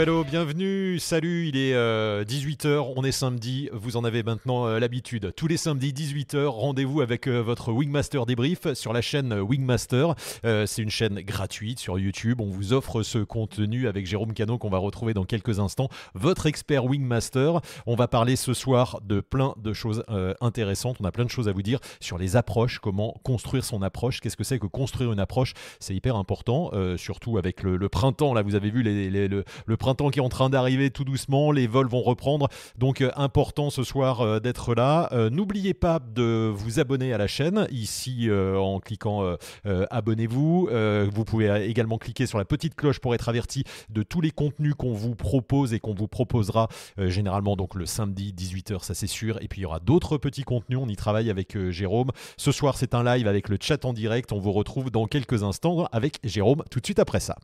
hello, bienvenue, salut, il est 18h, euh, on est samedi, vous en avez maintenant euh, l'habitude. Tous les samedis 18h, rendez-vous avec euh, votre Wingmaster débrief sur la chaîne Wingmaster. C'est une chaîne gratuite sur YouTube, on vous offre ce contenu avec Jérôme Cano qu'on va retrouver dans quelques instants, votre expert Wingmaster. On va parler ce soir de plein de choses intéressantes, on a plein de choses à vous dire sur les approches, comment construire son approche, qu'est-ce que c'est que construire une approche, c'est hyper important, surtout avec le, printemps, là vous avez vu le printemps qui est en train d'arriver tout doucement, les vols vont reprendre. Donc euh, important ce soir euh, d'être là. Euh, n'oubliez pas de vous abonner à la chaîne ici en cliquant abonnez-vous. vous pouvez également cliquer sur la petite cloche pour être averti de tous les contenus qu'on vous propose et qu'on vous proposera généralement donc le samedi 18h, ça c'est sûr. Et puis il y aura d'autres petits contenus, on y travaille avec Jérôme. Ce soir c'est un live avec le chat en direct. On vous retrouve dans quelques instants avec Jérôme tout de suite après ça.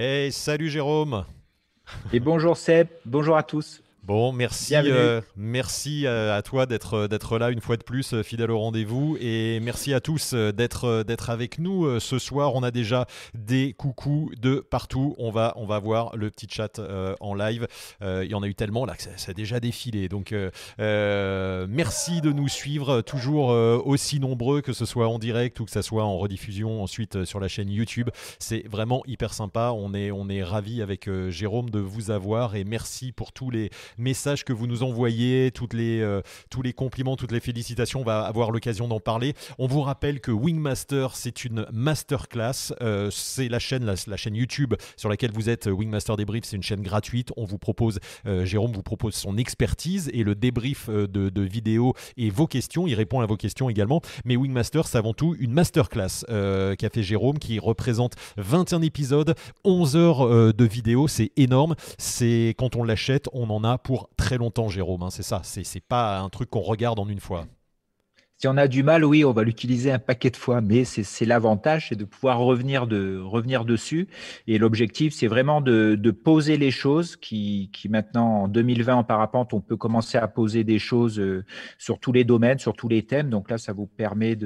Hey, salut Jérôme. Et bonjour Seb, bonjour à tous. Bon, merci, euh, merci euh, à toi d'être euh, d'être là une fois de plus, fidèle au rendez-vous, et merci à tous d'être d'être avec nous ce soir. On a déjà des coucous de partout. On va on va voir le petit chat en live. il y en a eu tellement là que ça, a déjà défilé. Donc merci de nous suivre toujours aussi nombreux, que ce soit en direct ou que ce soit en rediffusion ensuite sur la chaîne YouTube. C'est vraiment hyper sympa. On est on est ravi avec Jérôme de vous avoir et merci pour tous les messages que vous nous envoyez, toutes les, euh, tous les compliments, toutes les félicitations. On va avoir l'occasion d'en parler. On vous rappelle que Wingmaster, c'est une masterclass. Euh, c'est la chaîne, la, chaîne YouTube sur laquelle vous êtes. Wingmaster Débrief, c'est une chaîne gratuite. On vous propose, euh, Jérôme vous propose son expertise et le débrief de, de vidéos et vos questions. Il répond à vos questions également. Mais Wingmaster, c'est avant tout une masterclass qu'a fait Jérôme qui représente 21 épisodes, 11 heures de vidéos. C'est énorme. C'est quand on l'achète, on en a pour très longtemps, Jérôme. Hein, c'est ça. C'est, pas un truc qu'on regarde en une fois. Si on a du mal, oui, on va l'utiliser un paquet de fois, mais c'est, l'avantage, c'est de pouvoir revenir, de, revenir dessus. Et l'objectif, c'est vraiment de, poser les choses qui, qui, maintenant, en 2020, en parapente, on peut commencer à poser des choses euh, sur tous les domaines, sur tous les thèmes. Donc là, ça vous permet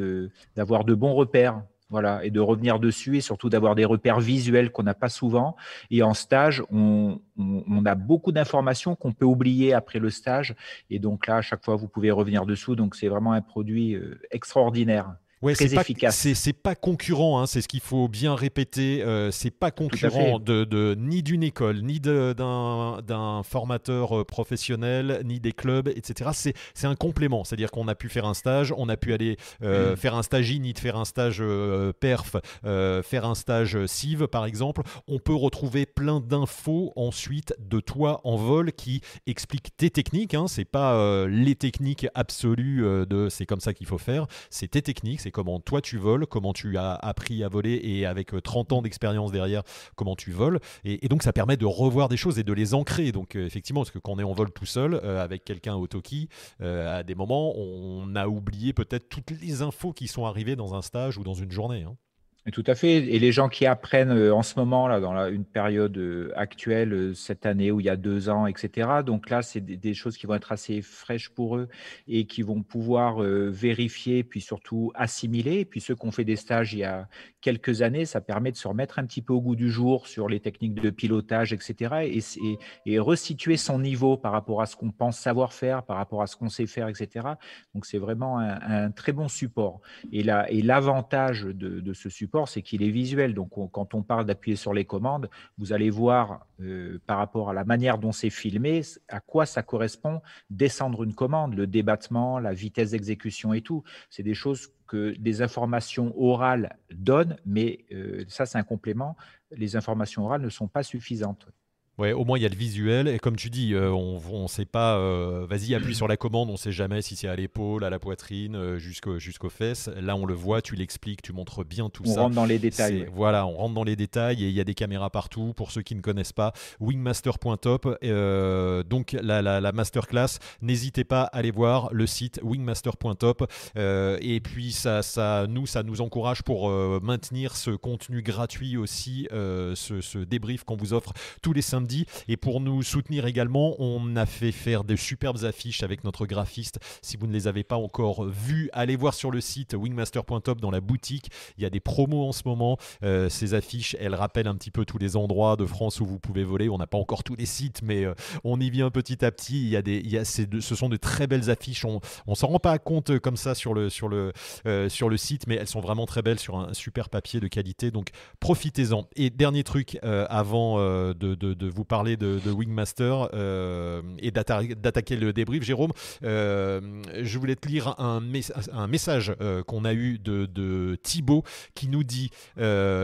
d'avoir de bons repères voilà, et de revenir dessus et surtout d'avoir des repères visuels qu'on n'a pas souvent. Et en stage, on, a beaucoup d'informations qu'on peut oublier après le stage. Et donc là, à chaque fois, vous pouvez revenir dessous. Donc c'est vraiment un produit euh, extraordinaire. Ouais, c'est efficace. C'est pas concurrent, hein, c'est ce qu'il faut bien répéter. Euh, c'est pas concurrent de, de, ni d'une école, ni d'un formateur euh, professionnel, ni des clubs, etc. C'est un complément. C'est-à-dire qu'on a pu faire un stage, on a pu aller euh, mm. faire un stage ni de faire un stage euh, perf, faire un stage CIV par exemple. On peut retrouver plein d'infos ensuite de toi en vol qui expliquent tes techniques. Hein. C'est pas les techniques absolues de c'est comme ça qu'il faut faire. C'est tes techniques, c'est comment toi tu voles, comment tu as appris à voler et avec 30 euh, ans d'expérience derrière, comment tu voles. Et, donc ça permet de revoir des choses et de les ancrer. Donc euh, effectivement, parce que quand on est en vol tout seul, euh, avec quelqu'un au Toki, à des moments, on a oublié peut-être toutes les infos qui sont arrivées dans un stage ou dans une journée. Hein. Tout à fait. Et les gens qui apprennent euh, en ce moment, là, dans une période euh, actuelle, euh, cette année ou il y a deux ans, etc. Donc là, c'est des, choses qui vont être assez fraîches pour eux et qui vont pouvoir vérifier, puis surtout assimiler. Et puis ceux qui ont fait des stages il y a quelques années, ça permet de se remettre un petit peu au goût du jour sur les techniques de pilotage, etc. Et, et, resituer son niveau par rapport à ce qu'on pense savoir faire, par rapport à ce qu'on sait faire, etc. Donc c'est vraiment un, très bon support. Et l'avantage de, de ce support, c'est qu'il est visuel. Donc, quand on parle d'appuyer sur les commandes, vous allez voir euh, par rapport à la manière dont c'est filmé, à quoi ça correspond descendre une commande, le débattement, la vitesse d'exécution et tout. C'est des choses que des informations orales donnent, mais euh, ça, c'est un complément. Les informations orales ne sont pas suffisantes. Ouais, au moins il y a le visuel et comme tu dis, euh, on ne sait pas. Euh, vas-y, appuie sur la commande, on ne sait jamais si c'est à l'épaule, à la poitrine, euh, jusqu'aux fesses. Là, on le voit, tu l'expliques, tu montres bien tout ça. On rentre dans les détails. Voilà, on rentre dans les détails et il y a des caméras partout. Pour ceux qui ne connaissent pas, wingmaster.top. donc la, la, la, masterclass, n'hésitez pas à aller voir le site wingmaster.top. et puis ça, ça, nous, ça nous encourage pour maintenir ce contenu gratuit aussi, ce, ce débrief qu'on vous offre tous les samedis et pour nous soutenir également, on a fait faire de superbes affiches avec notre graphiste. Si vous ne les avez pas encore vues, allez voir sur le site wingmaster.top dans la boutique. Il y a des promos en ce moment. Euh, ces affiches, elles rappellent un petit peu tous les endroits de France où vous pouvez voler. On n'a pas encore tous les sites, mais euh, on y vient petit à petit. Il y a des, il y a ce sont de très belles affiches. On, ne s'en rend pas compte comme ça sur le, sur, le, euh, sur le site, mais elles sont vraiment très belles sur un super papier de qualité. Donc profitez-en. Et dernier truc avant de vous parler de, Wingmaster euh, et d'attaquer le débrief, Jérôme, euh, je voulais te lire un, message euh, qu'on a eu de, de, Thibaut qui nous dit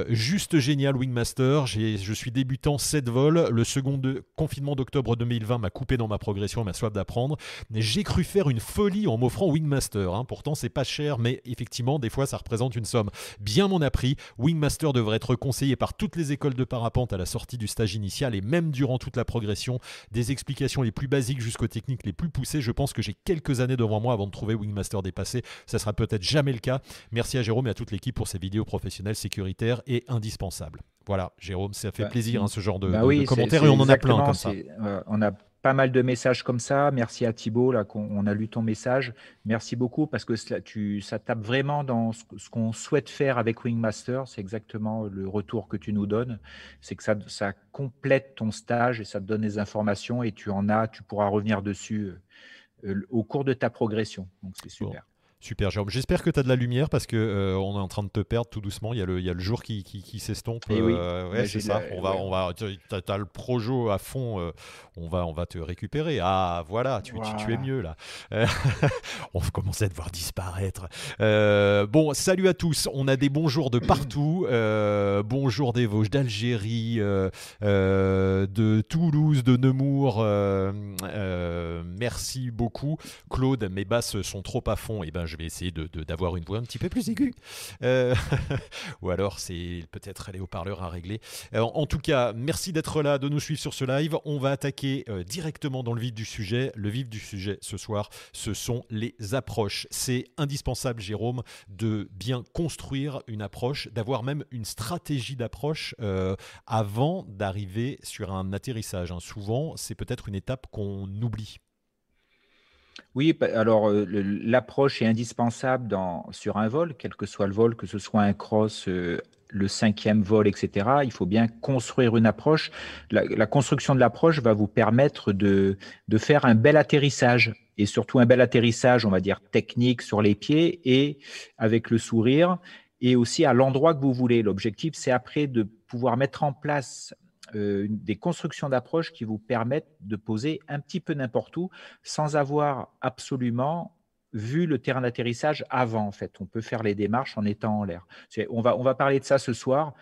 Juste génial Wingmaster, je suis débutant 7 vols, le second confinement d'octobre 2020 m'a coupé dans ma progression ma soif d'apprendre. J'ai cru faire une folie en m'offrant Wingmaster. Hein. Pourtant, c'est pas cher, mais effectivement, des fois, ça représente une somme. Bien mon appris, Wingmaster devrait être conseillé par toutes les écoles de parapente à la sortie du stage initial et même durant toute la progression, des explications les plus basiques jusqu'aux techniques les plus poussées. Je pense que j'ai quelques années devant moi avant de trouver Wingmaster dépassé. Ça sera peut-être jamais le cas. Merci à Jérôme et à toute l'équipe pour ces vidéos professionnelles, sécuritaires et indispensables. Voilà, Jérôme, ça fait bah, plaisir hein, ce genre de, bah commentaires et on en a plein comme ça. Euh, on a pas mal de messages comme ça. Merci à Thibault, là, qu'on a lu ton message. Merci beaucoup parce que ça, tu, ça tape vraiment dans ce, qu'on souhaite faire avec Wingmaster. C'est exactement le retour que tu nous donnes. C'est que ça, ça complète ton stage et ça te donne des informations et tu en as, tu pourras revenir dessus euh, au cours de ta progression. Donc, c'est super. Super, Jérôme. J'espère que tu as de la lumière parce que euh, on est en train de te perdre tout doucement. Il y a le, il y a le jour qui, qui, qui s'estompe. Eh euh, ouais, c'est ça. On va, on va, tu as, le projo à fond. Euh, on, va, on va te récupérer. Ah, voilà, tu, tu, es mieux là. on commence à te voir disparaître. bon, salut à tous. On a des bonjours de partout. bonjour des Vosges, d'Algérie, de Toulouse, de Nemours. merci beaucoup. Claude, mes basses sont trop à fond. Et eh ben, je vais essayer d'avoir une voix un petit peu plus aiguë. Euh, ou alors, c'est peut-être les haut-parleurs à régler. Euh, en tout cas, merci d'être là, de nous suivre sur ce live. On va attaquer euh, directement dans le vif du sujet. Le vif du sujet ce soir, ce sont les approches. C'est indispensable, Jérôme, de bien construire une approche, d'avoir même une stratégie d'approche avant d'arriver sur un atterrissage. Hein. Souvent, c'est peut-être une étape qu'on oublie. Oui, alors euh, l'approche est indispensable sur un vol, quel que soit le vol, que ce soit un cross, euh, le cinquième vol, etc. Il faut bien construire une approche. La, construction de l'approche va vous permettre de, de faire un bel atterrissage et surtout un bel atterrissage, on va dire technique sur les pieds et avec le sourire et aussi à l'endroit que vous voulez. L'objectif, c'est après de pouvoir mettre en place euh, des constructions d'approche qui vous permettent de poser un petit peu n'importe où sans avoir absolument vu le terrain d'atterrissage avant. En fait, on peut faire les démarches en étant en l'air. On va, on va parler de ça ce soir.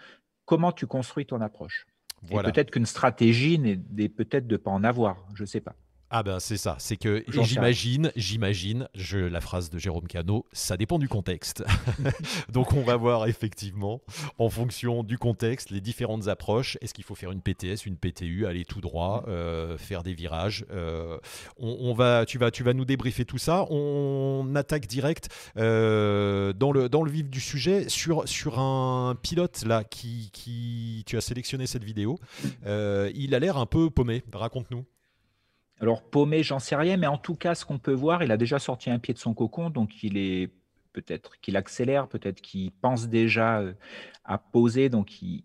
Comment tu construis ton approche? Peut-être qu'une stratégie n'est peut-être de ne pas en avoir. Je ne sais pas. Ah ben c'est ça, c'est que j'imagine, j'imagine, je la phrase de Jérôme Cano, ça dépend du contexte. Donc on va voir effectivement, en fonction du contexte, les différentes approches. Est-ce qu'il faut faire une PTS, une PTU, aller tout droit, euh, faire des virages euh, on, va, tu vas, tu vas nous débriefer tout ça. On attaque direct euh, dans le dans le vif du sujet sur sur un pilote là qui qui tu as sélectionné cette vidéo. il a l'air un peu paumé. Raconte-nous. Alors paumé, j'en sais rien, mais en tout cas, ce qu'on peut voir, il a déjà sorti un pied de son cocon, donc il est peut-être qu'il accélère, peut-être qu'il pense déjà euh, à poser, donc il,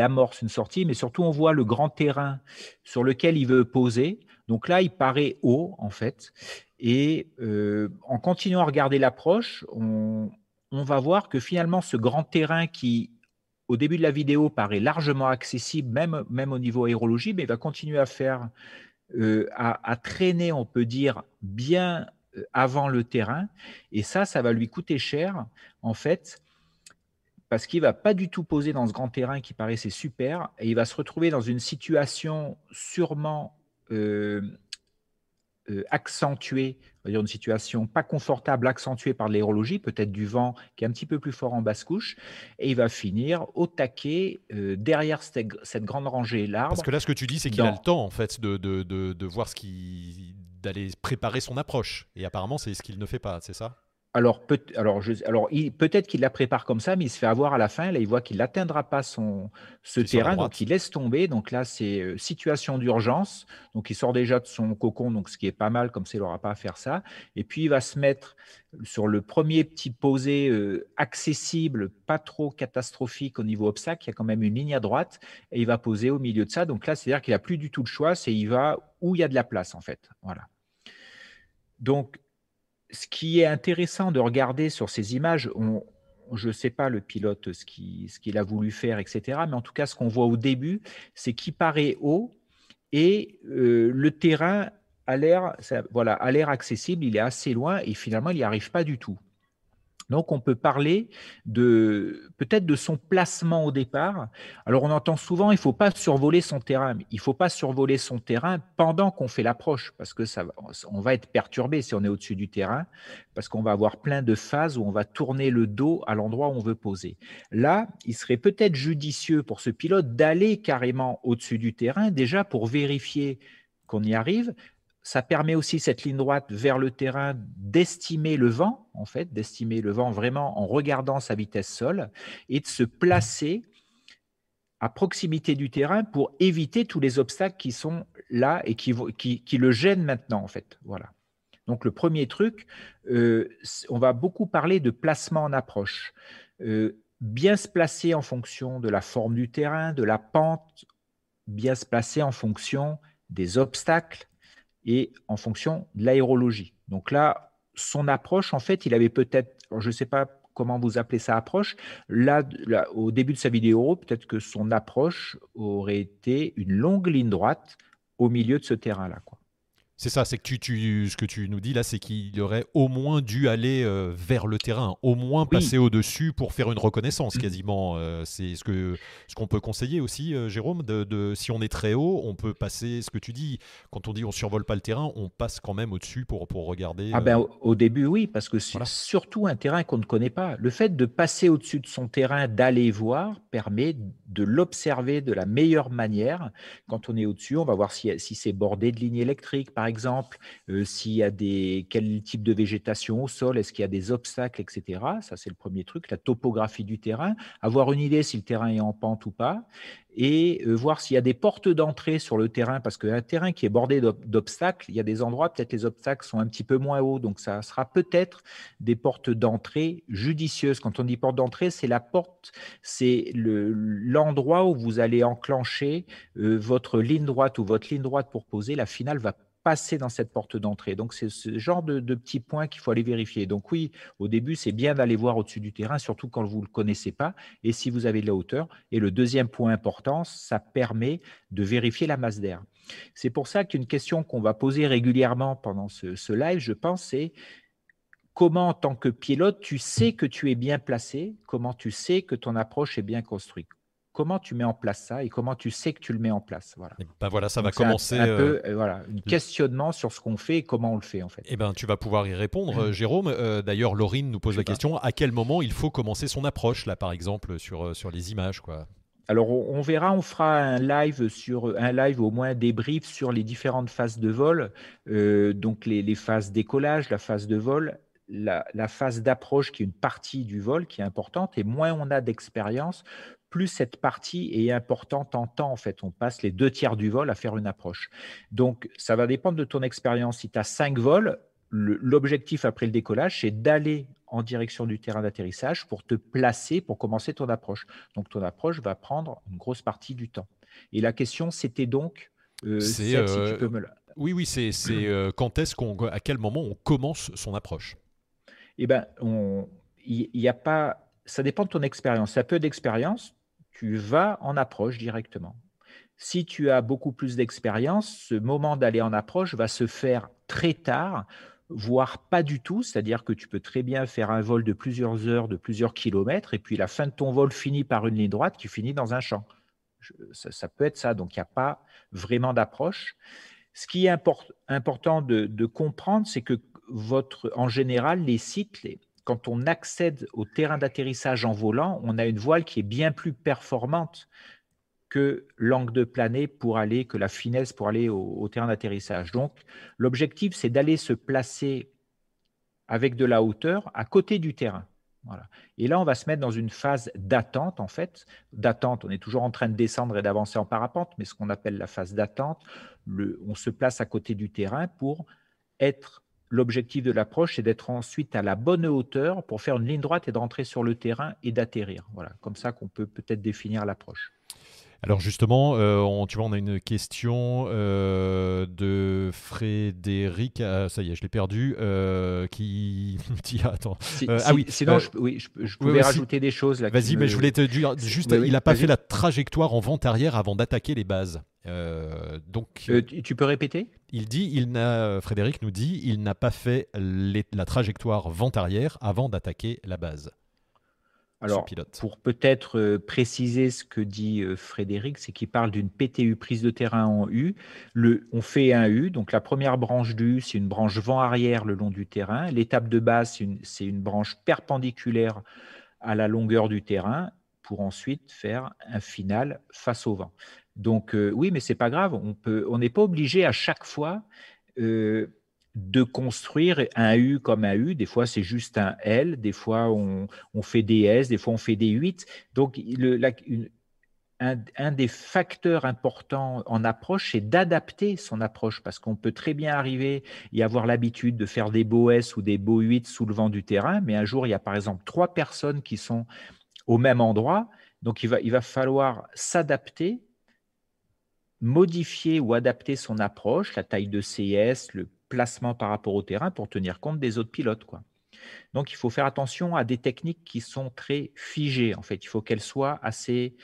amorce une sortie, mais surtout on voit le grand terrain sur lequel il veut poser. Donc là, il paraît haut en fait, et euh, en continuant à regarder l'approche, on, va voir que finalement ce grand terrain qui au début de la vidéo paraît largement accessible, même, même au niveau aérologie, mais il va continuer à faire euh, à, traîner, on peut dire, bien euh, avant le terrain. Et ça, ça va lui coûter cher, en fait, parce qu'il va pas du tout poser dans ce grand terrain qui paraissait super, et il va se retrouver dans une situation sûrement euh, euh, accentuée, on va dire une situation pas confortable, accentuée par l'aérologie, peut-être du vent qui est un petit peu plus fort en basse couche, et il va finir au taquet euh, derrière cette, grande rangée l'arbre. Parce que là, ce que tu dis, c'est qu'il a le temps en fait de, de, de voir ce qui d'aller préparer son approche, et apparemment, c'est ce qu'il ne fait pas, c'est ça? Alors, peut, alors, alors peut-être qu'il la prépare comme ça, mais il se fait avoir à la fin. Là, il voit qu'il n'atteindra pas son, ce terrain, donc il laisse tomber. Donc là, c'est euh, situation d'urgence. Donc il sort déjà de son cocon, donc ce qui est pas mal, comme ça, il n'aura pas à faire ça. Et puis il va se mettre sur le premier petit posé euh, accessible, pas trop catastrophique au niveau obstacle. Il y a quand même une ligne à droite, et il va poser au milieu de ça. Donc là, c'est-à-dire qu'il n'a plus du tout de choix, c'est il va où il y a de la place, en fait. Voilà. Donc, ce qui est intéressant de regarder sur ces images, je ne sais pas le pilote ce qu'il a voulu faire, etc. Mais en tout cas, ce qu'on voit au début, c'est qu'il paraît haut et euh, le terrain a l'air voilà, accessible, il est assez loin et finalement, il n'y arrive pas du tout. Donc, on peut parler peut-être de son placement au départ. Alors, on entend souvent, il ne faut pas survoler son terrain. Il ne faut pas survoler son terrain pendant qu'on fait l'approche, parce que ça, on va être perturbé si on est au-dessus du terrain, parce qu'on va avoir plein de phases où on va tourner le dos à l'endroit où on veut poser. Là, il serait peut-être judicieux pour ce pilote d'aller carrément au-dessus du terrain, déjà pour vérifier qu'on y arrive, ça permet aussi cette ligne droite vers le terrain d'estimer le vent, en fait, d'estimer le vent vraiment en regardant sa vitesse sol et de se placer à proximité du terrain pour éviter tous les obstacles qui sont là et qui, qui, le gênent maintenant, en fait. Voilà. Donc le premier truc, euh, on va beaucoup parler de placement en approche. Euh, bien se placer en fonction de la forme du terrain, de la pente, bien se placer en fonction des obstacles, et en fonction de l'aérologie. Donc là, son approche, en fait, il avait peut-être, je ne sais pas comment vous appelez ça approche, là, au début de sa vidéo, peut-être que son approche aurait été une longue ligne droite au milieu de ce terrain-là. C'est ça, c'est que tu, ce que tu nous dis là, c'est qu'il aurait au moins dû aller euh, vers le terrain, au moins passer au-dessus pour faire une reconnaissance mm. quasiment. Euh, c'est ce que ce qu'on peut conseiller aussi, euh, Jérôme, de, si on est très haut, on peut passer, ce que tu dis, quand on dit on survole pas le terrain, on passe quand même au-dessus pour, pour regarder. Ah ben, au, début, oui, parce que c'est surtout un terrain qu'on ne connaît pas. Le fait de passer au-dessus de son terrain, d'aller voir, permet de l'observer de la meilleure manière. Quand on est au-dessus, on va voir si, si c'est bordé de lignes électriques, par exemple, euh, s'il y a des, quel type de végétation au sol, est-ce qu'il y a des obstacles, etc. Ça, c'est le premier truc, la topographie du terrain, avoir une idée si le terrain est en pente ou pas et euh, voir s'il y a des portes d'entrée sur le terrain, parce qu'un terrain qui est bordé d'obstacles, il y a des endroits, peut-être les obstacles sont un petit peu moins hauts, donc ça sera peut-être des portes d'entrée judicieuses. Quand on dit porte d'entrée, c'est la porte, c'est l'endroit où vous allez enclencher euh, votre ligne droite ou votre ligne droite pour poser. La finale va passer dans cette porte d'entrée. Donc, c'est ce genre de, petits points qu'il faut aller vérifier. Donc, oui, au début, c'est bien d'aller voir au-dessus du terrain, surtout quand vous ne le connaissez pas et si vous avez de la hauteur. Et le deuxième point important, ça permet de vérifier la masse d'air. C'est pour ça qu'une question qu'on va poser régulièrement pendant ce, ce live, je pense, c'est comment, en tant que pilote, tu sais que tu es bien placé, comment tu sais que ton approche est bien construite? Comment tu mets en place ça et comment tu sais que tu le mets en place. Voilà. Ben voilà, ça va commencer. Un, peu, euh, voilà, un questionnement sur ce qu'on fait et comment on le fait en fait. Eh ben, tu vas pouvoir y répondre, euh, Jérôme. Euh, d'ailleurs, Laurine nous pose la question à quel moment il faut commencer son approche là, par exemple, sur sur les images, quoi? Alors, on, verra, on fera un live sur un live au moins débrief sur les différentes phases de vol, donc les, les, phases décollage, la phase de vol, la, la phase d'approche qui est une partie du vol qui est importante. Et moins on a d'expérience, plus cette partie est importante en temps. En fait, on passe les deux tiers du vol à faire une approche. Donc, ça va dépendre de ton expérience. Si tu as cinq vols, l'objectif après le décollage, c'est d'aller en direction du terrain d'atterrissage pour te placer, pour commencer ton approche. Donc, ton approche va prendre une grosse partie du temps. Et la question, c'était donc, euh, si tu euh, peux me Oui, oui, c'est euh, quand est-ce qu'on, à quel moment on commence son approche? Eh bien, il n'y a pas, ça dépend de ton expérience. Ça peu d'expérience, tu vas en approche directement. Si tu as beaucoup plus d'expérience, ce moment d'aller en approche va se faire très tard voire pas du tout, c'est-à-dire que tu peux très bien faire un vol de plusieurs heures, de plusieurs kilomètres, et puis la fin de ton vol finit par une ligne droite qui finit dans un champ. Ça, peut être ça, donc il n'y a pas vraiment d'approche. Ce qui est important de, comprendre, c'est que votre, en général, les sites, quand on accède au terrain d'atterrissage en volant, on a une voile qui est bien plus performante que l'angle de planer pour aller, que la finesse pour aller au, terrain d'atterrissage. Donc, l'objectif, c'est d'aller se placer avec de la hauteur à côté du terrain. Et là, on va se mettre dans une phase d'attente, en fait. D'attente, on est toujours en train de descendre et d'avancer en parapente, mais ce qu'on appelle la phase d'attente, on se place à côté du terrain pour être L'objectif de l'approche, c'est d'être ensuite à la bonne hauteur pour faire une ligne droite et de rentrer sur le terrain et d'atterrir. Voilà, comme ça qu'on peut peut-être définir l'approche. Alors justement, euh, on, tu vois, on a une question euh, de Frédéric, ah, ça y est, je l'ai perdu, euh, qui dit, attends, ah oui, sinon, je, oui, je, pouvais rajouter des choses. Vas-y, mais je voulais te dire, juste, il n'a pas fait la trajectoire en vente arrière avant d'attaquer les bases. donc, tu peux répéter? Il dit, il n'a, Frédéric nous dit, il n'a pas fait la trajectoire vente arrière avant d'attaquer la base. Alors, pour peut-être euh, préciser ce que dit euh, Frédéric, c'est qu'il parle d'une PTU prise de terrain en U. Le, on fait un U, donc la première branche du U, c'est une branche vent arrière le long du terrain. L'étape de base, c'est une, branche perpendiculaire à la longueur du terrain pour ensuite faire un final face au vent. Donc euh, oui, mais c'est pas grave, on peut, on n'est pas obligé à chaque fois de construire un U comme un U. Des fois, c'est juste un L. Des fois, on, fait des S. Des fois, on fait des 8. Donc, un, des facteurs importants en approche, c'est d'adapter son approche parce qu'on peut très bien arriver et avoir l'habitude de faire des beaux S ou des beaux 8 sous le vent du terrain. Mais un jour, il y a par exemple trois personnes qui sont au même endroit. Donc, il va, il va falloir s'adapter modifier ou adapter son approche, la taille de CS, le placement par rapport au terrain pour tenir compte des autres pilotes. Quoi. Donc, il faut faire attention à des techniques qui sont très figées. En fait, il faut qu'elles soient assez,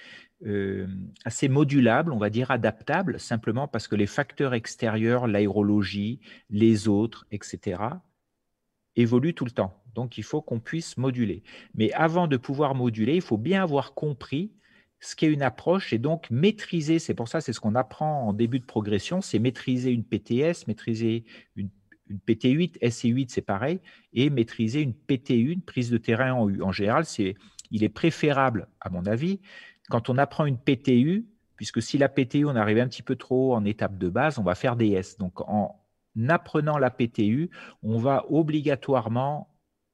euh, assez modulables, on va dire adaptables, simplement parce que les facteurs extérieurs, l'aérologie, les autres, etc., évoluent tout le temps. Donc, il faut qu'on puisse moduler. Mais avant de pouvoir moduler, il faut bien avoir compris ce qu'est une approche et donc maîtriser, c'est pour ça, c'est ce qu'on apprend en début de progression, c'est maîtriser une PTS, maîtriser une, PT8, SC8, c'est pareil, et maîtriser une PT1, une prise de terrain en U. En général, c'est, il est préférable, à mon avis, quand on apprend une PTU, puisque si la PTU, on arrive un petit peu trop en étape de base, on va faire des S. Donc, en apprenant la PTU, on va obligatoirement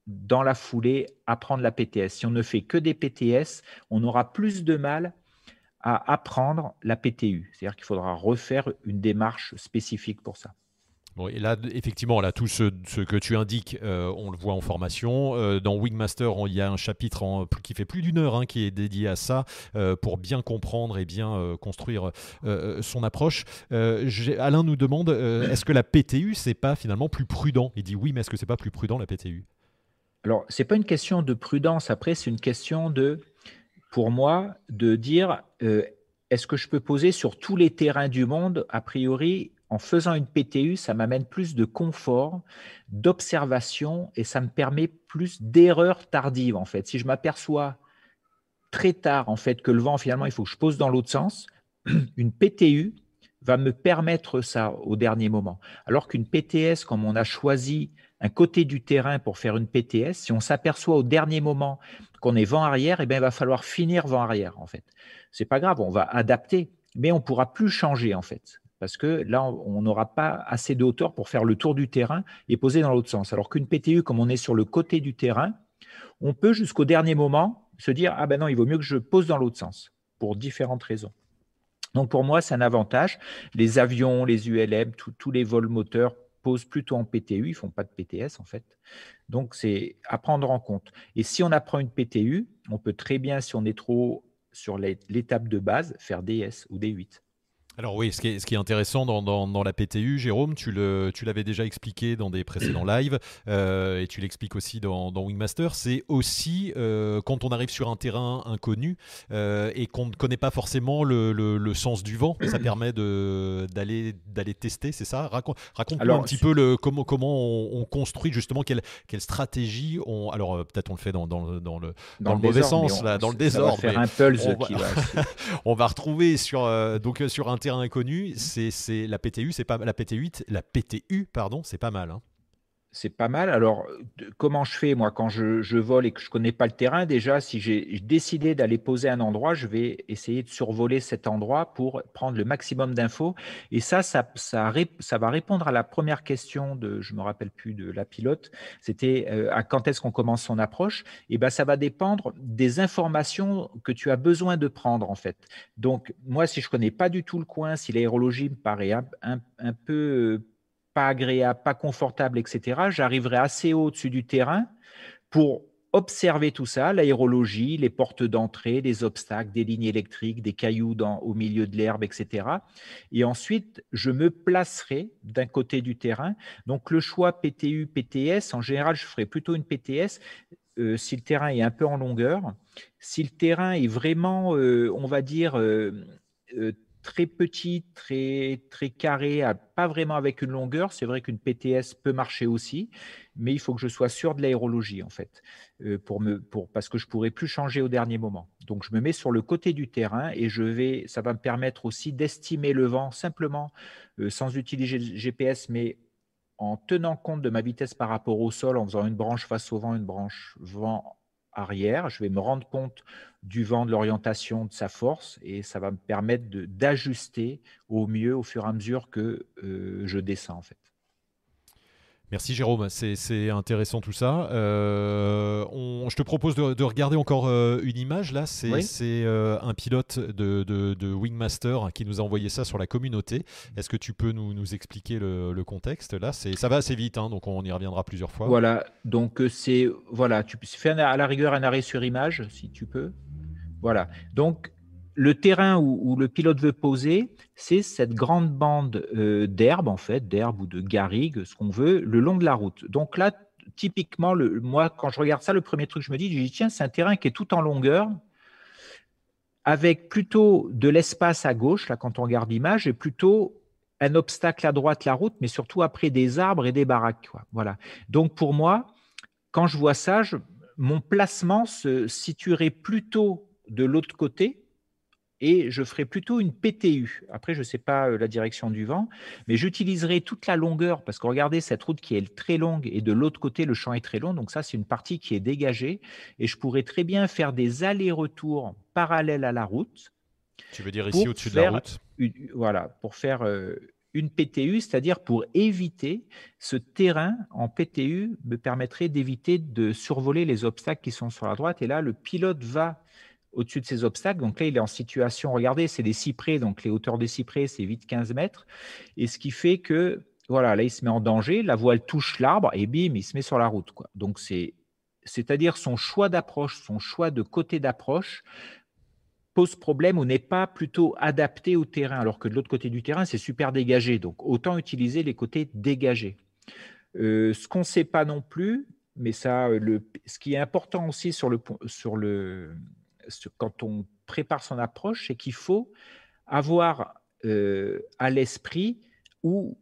dans la foulée apprendre la PTS. Si on ne fait que des PTS, on aura plus de mal à apprendre la PTU. C'est-à-dire qu'il faudra refaire une démarche spécifique pour ça. Bon, et là, effectivement, là, tout ce, que tu indiques, euh, on le voit en formation. Euh, dans Wingmaster, il y a un chapitre qui fait plus d'une heure hein, qui est dédié à ça euh, pour bien comprendre et bien construire son approche. Alain nous demande est-ce que la PTU, c'est pas finalement plus prudent? Il dit oui, mais est-ce que c'est pas plus prudent la PTU alors, ce n'est pas une question de prudence, après, c'est une question de, pour moi, de dire, euh, est-ce que je peux poser sur tous les terrains du monde A priori, en faisant une PTU, ça m'amène plus de confort, d'observation, et ça me permet plus d'erreurs tardives, en fait. Si je m'aperçois très tard, en fait, que le vent, finalement, il faut que je pose dans l'autre sens, une PTU va me permettre ça au dernier moment. Alors qu'une PTS, comme on a choisi un côté du terrain pour faire une PTS, si on s'aperçoit au dernier moment qu'on est vent arrière, eh bien, il va falloir finir vent arrière, en fait. C'est pas grave, on va adapter, mais on pourra plus changer, en fait. Parce que là, on n'aura pas assez de hauteur pour faire le tour du terrain et poser dans l'autre sens. Alors qu'une PTU, comme on est sur le côté du terrain, on peut jusqu'au dernier moment se dire Ah ben non, il vaut mieux que je pose dans l'autre sens, pour différentes raisons. Donc pour moi, c'est un avantage. Les avions, les ULM, tous les vols moteurs plutôt en PTU, ils font pas de PTS en fait. Donc c'est à prendre en compte. Et si on apprend une PTU, on peut très bien, si on est trop sur l'étape de base, faire DS ou D8. Alors oui, ce qui est, intéressant dans, la PTU, Jérôme, tu l'avais déjà expliqué dans des précédents lives, euh, et tu l'expliques aussi dans, Wingmaster, c'est aussi euh, quand on arrive sur un terrain inconnu euh, et qu'on ne connaît pas forcément le, sens du vent, ça permet d'aller tester, c'est ça? Raconte-nous un petit peu le, comment, comment on, construit justement, quelle, quelle stratégie on... Alors peut-être on le fait dans, le, dans le, mauvais sens, là, dans le désordre. On va faire un pulse on va, on va retrouver sur, donc, sur un terrain inconnu, c'est la PTU, c'est pas la PT8, la PTU, pardon, c'est pas mal. Hein c'est pas mal. Alors, comment je fais, moi, quand je, vole et que je connais pas le terrain, déjà, si j'ai décidé d'aller poser un endroit, je vais essayer de survoler cet endroit pour prendre le maximum d'infos. Et ça, ça, ça, va répondre à la première question de, je me rappelle plus, de la pilote. C'était euh, à quand est-ce qu'on commence son approche? Et ben, ça va dépendre des informations que tu as besoin de prendre, en fait. Donc, moi, si je connais pas du tout le coin, si l'aérologie me paraît un, un peu pas agréable, pas confortable, etc., j'arriverai assez haut au-dessus du terrain pour observer tout ça, l'aérologie, les portes d'entrée, les obstacles, des lignes électriques, des cailloux dans, au milieu de l'herbe, etc. Et ensuite, je me placerai d'un côté du terrain. Donc le choix PTU, PTS, en général, je ferai plutôt une PTS euh, si le terrain est un peu en longueur. Si le terrain est vraiment, euh, on va dire, euh, très petit, très, très carré, pas vraiment avec une longueur. C'est vrai qu'une PTS peut marcher aussi, mais il faut que je sois sûr de l'aérologie, en fait, euh, pour me, pour, parce que je ne pourrai plus changer au dernier moment. Donc, je me mets sur le côté du terrain et je vais, ça va me permettre aussi d'estimer le vent simplement, euh, sans utiliser le GPS, mais en tenant compte de ma vitesse par rapport au sol, en faisant une branche face au vent, une branche vent arrière. Je vais me rendre compte du vent, de l'orientation, de sa force, et ça va me permettre d'ajuster au mieux au fur et à mesure que euh, je descends en fait. Merci Jérôme, c'est intéressant tout ça. Euh, je te propose de, regarder encore euh, une image là. C'est euh, un pilote de, Wingmaster qui nous a envoyé ça sur la communauté. Est-ce que tu peux nous, expliquer le, contexte? Là Ça va assez vite, hein, donc on y reviendra plusieurs fois. Voilà, donc c'est voilà, tu fais à la rigueur un arrêt sur image si tu peux. Voilà, donc le terrain où, le pilote veut poser, c'est cette grande bande euh, d'herbe, en fait, d'herbe ou de garrigue, ce qu'on veut, le long de la route. Donc là, typiquement, moi, quand je regarde ça, le premier truc que je me dis, je dis, tiens, c'est un terrain qui est tout en longueur, avec plutôt de l'espace à gauche, là, quand on regarde l'image, et plutôt un obstacle à droite, la route, mais surtout après des arbres et des baraques. Voilà. Donc pour moi, quand je vois ça, mon placement se situerait plutôt de l'autre côté, et je ferai plutôt une PTU. Après, je ne sais pas euh, la direction du vent, mais j'utiliserai toute la longueur parce que regardez cette route qui est très longue et de l'autre côté, le champ est très long. Donc ça, c'est une partie qui est dégagée et je pourrais très bien faire des allers-retours parallèles à la route. Tu veux dire ici au-dessus de la route? Voilà, pour faire euh, une PTU, c'est-à-dire pour éviter ce terrain en PTU me permettrait d'éviter de survoler les obstacles qui sont sur la droite. Et là, le pilote va au-dessus de ces obstacles. Donc là, il est en situation, regardez, c'est des cyprès, donc les hauteurs des cyprès, c'est 8-15 mètres. Et ce qui fait que, voilà, là, il se met en danger, la voile touche l'arbre et bim, il se met sur la route. Quoi. Donc c'est, c'est-à-dire son choix d'approche, son choix de côté d'approche pose problème ou n'est pas plutôt adapté au terrain, alors que de l'autre côté du terrain, c'est super dégagé. Donc autant utiliser les côtés dégagés. Euh, ce qu'on ne sait pas non plus, mais ça, le, ce qui est important aussi sur le, sur le, quand on prépare son approche, c'est qu'il faut avoir euh, à l'esprit où,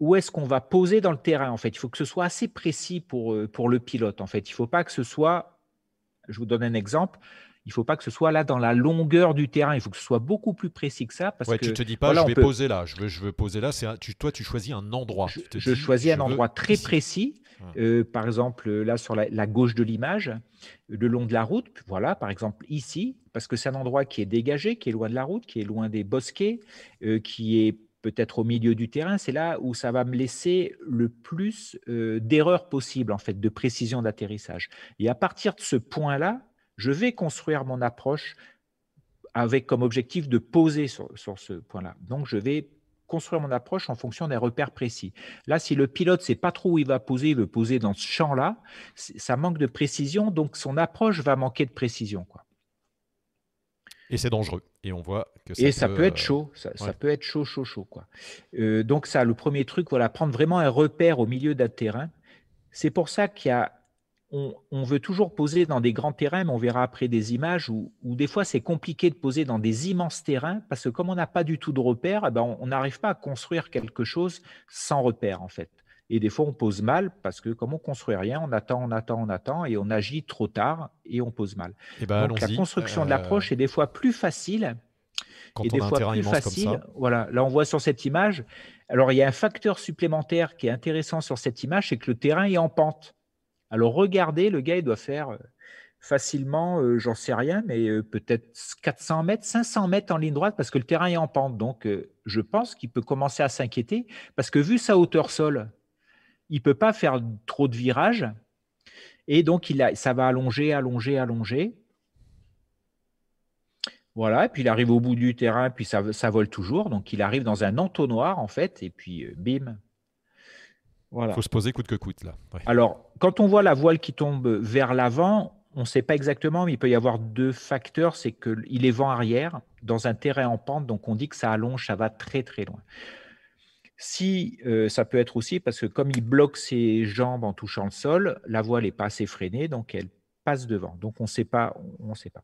où est-ce qu'on va poser dans le terrain. En fait, il faut que ce soit assez précis pour, euh, pour le pilote. En fait, il ne faut pas que ce soit, je vous donne un exemple, il ne faut pas que ce soit là dans la longueur du terrain. Il faut que ce soit beaucoup plus précis que ça. Parce ouais, que, tu te dis pas, je vais poser là. Je veux, je veux poser là. C'est tu, toi, tu choisis un endroit. Je, choisis un endroit très précis. Euh, par exemple, là sur la, gauche de l'image, le long de la route. Voilà, par exemple ici, parce que c'est un endroit qui est dégagé, qui est loin de la route, qui est loin des bosquets, euh, qui est peut-être au milieu du terrain, c'est là où ça va me laisser le plus euh, d'erreurs possibles, en fait, de précision d'atterrissage. Et à partir de ce point-là, je vais construire mon approche avec comme objectif de poser sur, ce point-là. Donc, je vais construire mon approche en fonction d'un repère précis. Là, si le pilote ne sait pas trop où il va poser, il veut poser dans ce champ-là, ça manque de précision, donc son approche va manquer de précision. Quoi. Et c'est dangereux. Et on voit que ça Et peut, ça peut être chaud. Ça, peut être chaud, chaud, chaud. Quoi. donc, ça, le premier truc, voilà, prendre vraiment un repère au milieu d'un terrain. C'est pour ça qu'il y a on, veut toujours poser dans des grands terrains, mais on verra après des images où, des fois c'est compliqué de poser dans des immenses terrains parce que comme on n'a pas du tout de repères, eh ben on n'arrive pas à construire quelque chose sans repère en fait. Et des fois on pose mal parce que comme on construit rien, on attend, on attend, on attend et on agit trop tard et on pose mal. Eh ben, Donc la construction de l'approche euh, est des fois plus facile et des fois plus facile. Voilà, là on voit sur cette image. Alors il y a un facteur supplémentaire qui est intéressant sur cette image, c'est que le terrain est en pente. Alors regardez, le gars, il doit faire euh, facilement, euh, j'en sais rien, mais euh, peut-être 400 mètres, 500 mètres en ligne droite parce que le terrain est en pente. Donc je pense qu'il peut commencer à s'inquiéter parce que vu sa hauteur sol, il ne peut pas faire trop de virages. Et donc ça va allonger, allonger, allonger. Voilà, et puis il arrive au bout du terrain, puis ça, ça vole toujours. Donc il arrive dans un entonnoir, en fait, et puis bim, il faut se poser coûte que coûte là. Alors, quand on voit la voile qui tombe vers l'avant, on ne sait pas exactement, mais il peut y avoir deux facteurs. C'est qu'il est vent arrière dans un terrain en pente, donc on dit que ça allonge, ça va très très loin. Si euh, ça peut être aussi parce que comme il bloque ses jambes en touchant le sol, la voile n'est pas assez freinée, donc elle passe devant. Donc on ne sait pas, on sait pas.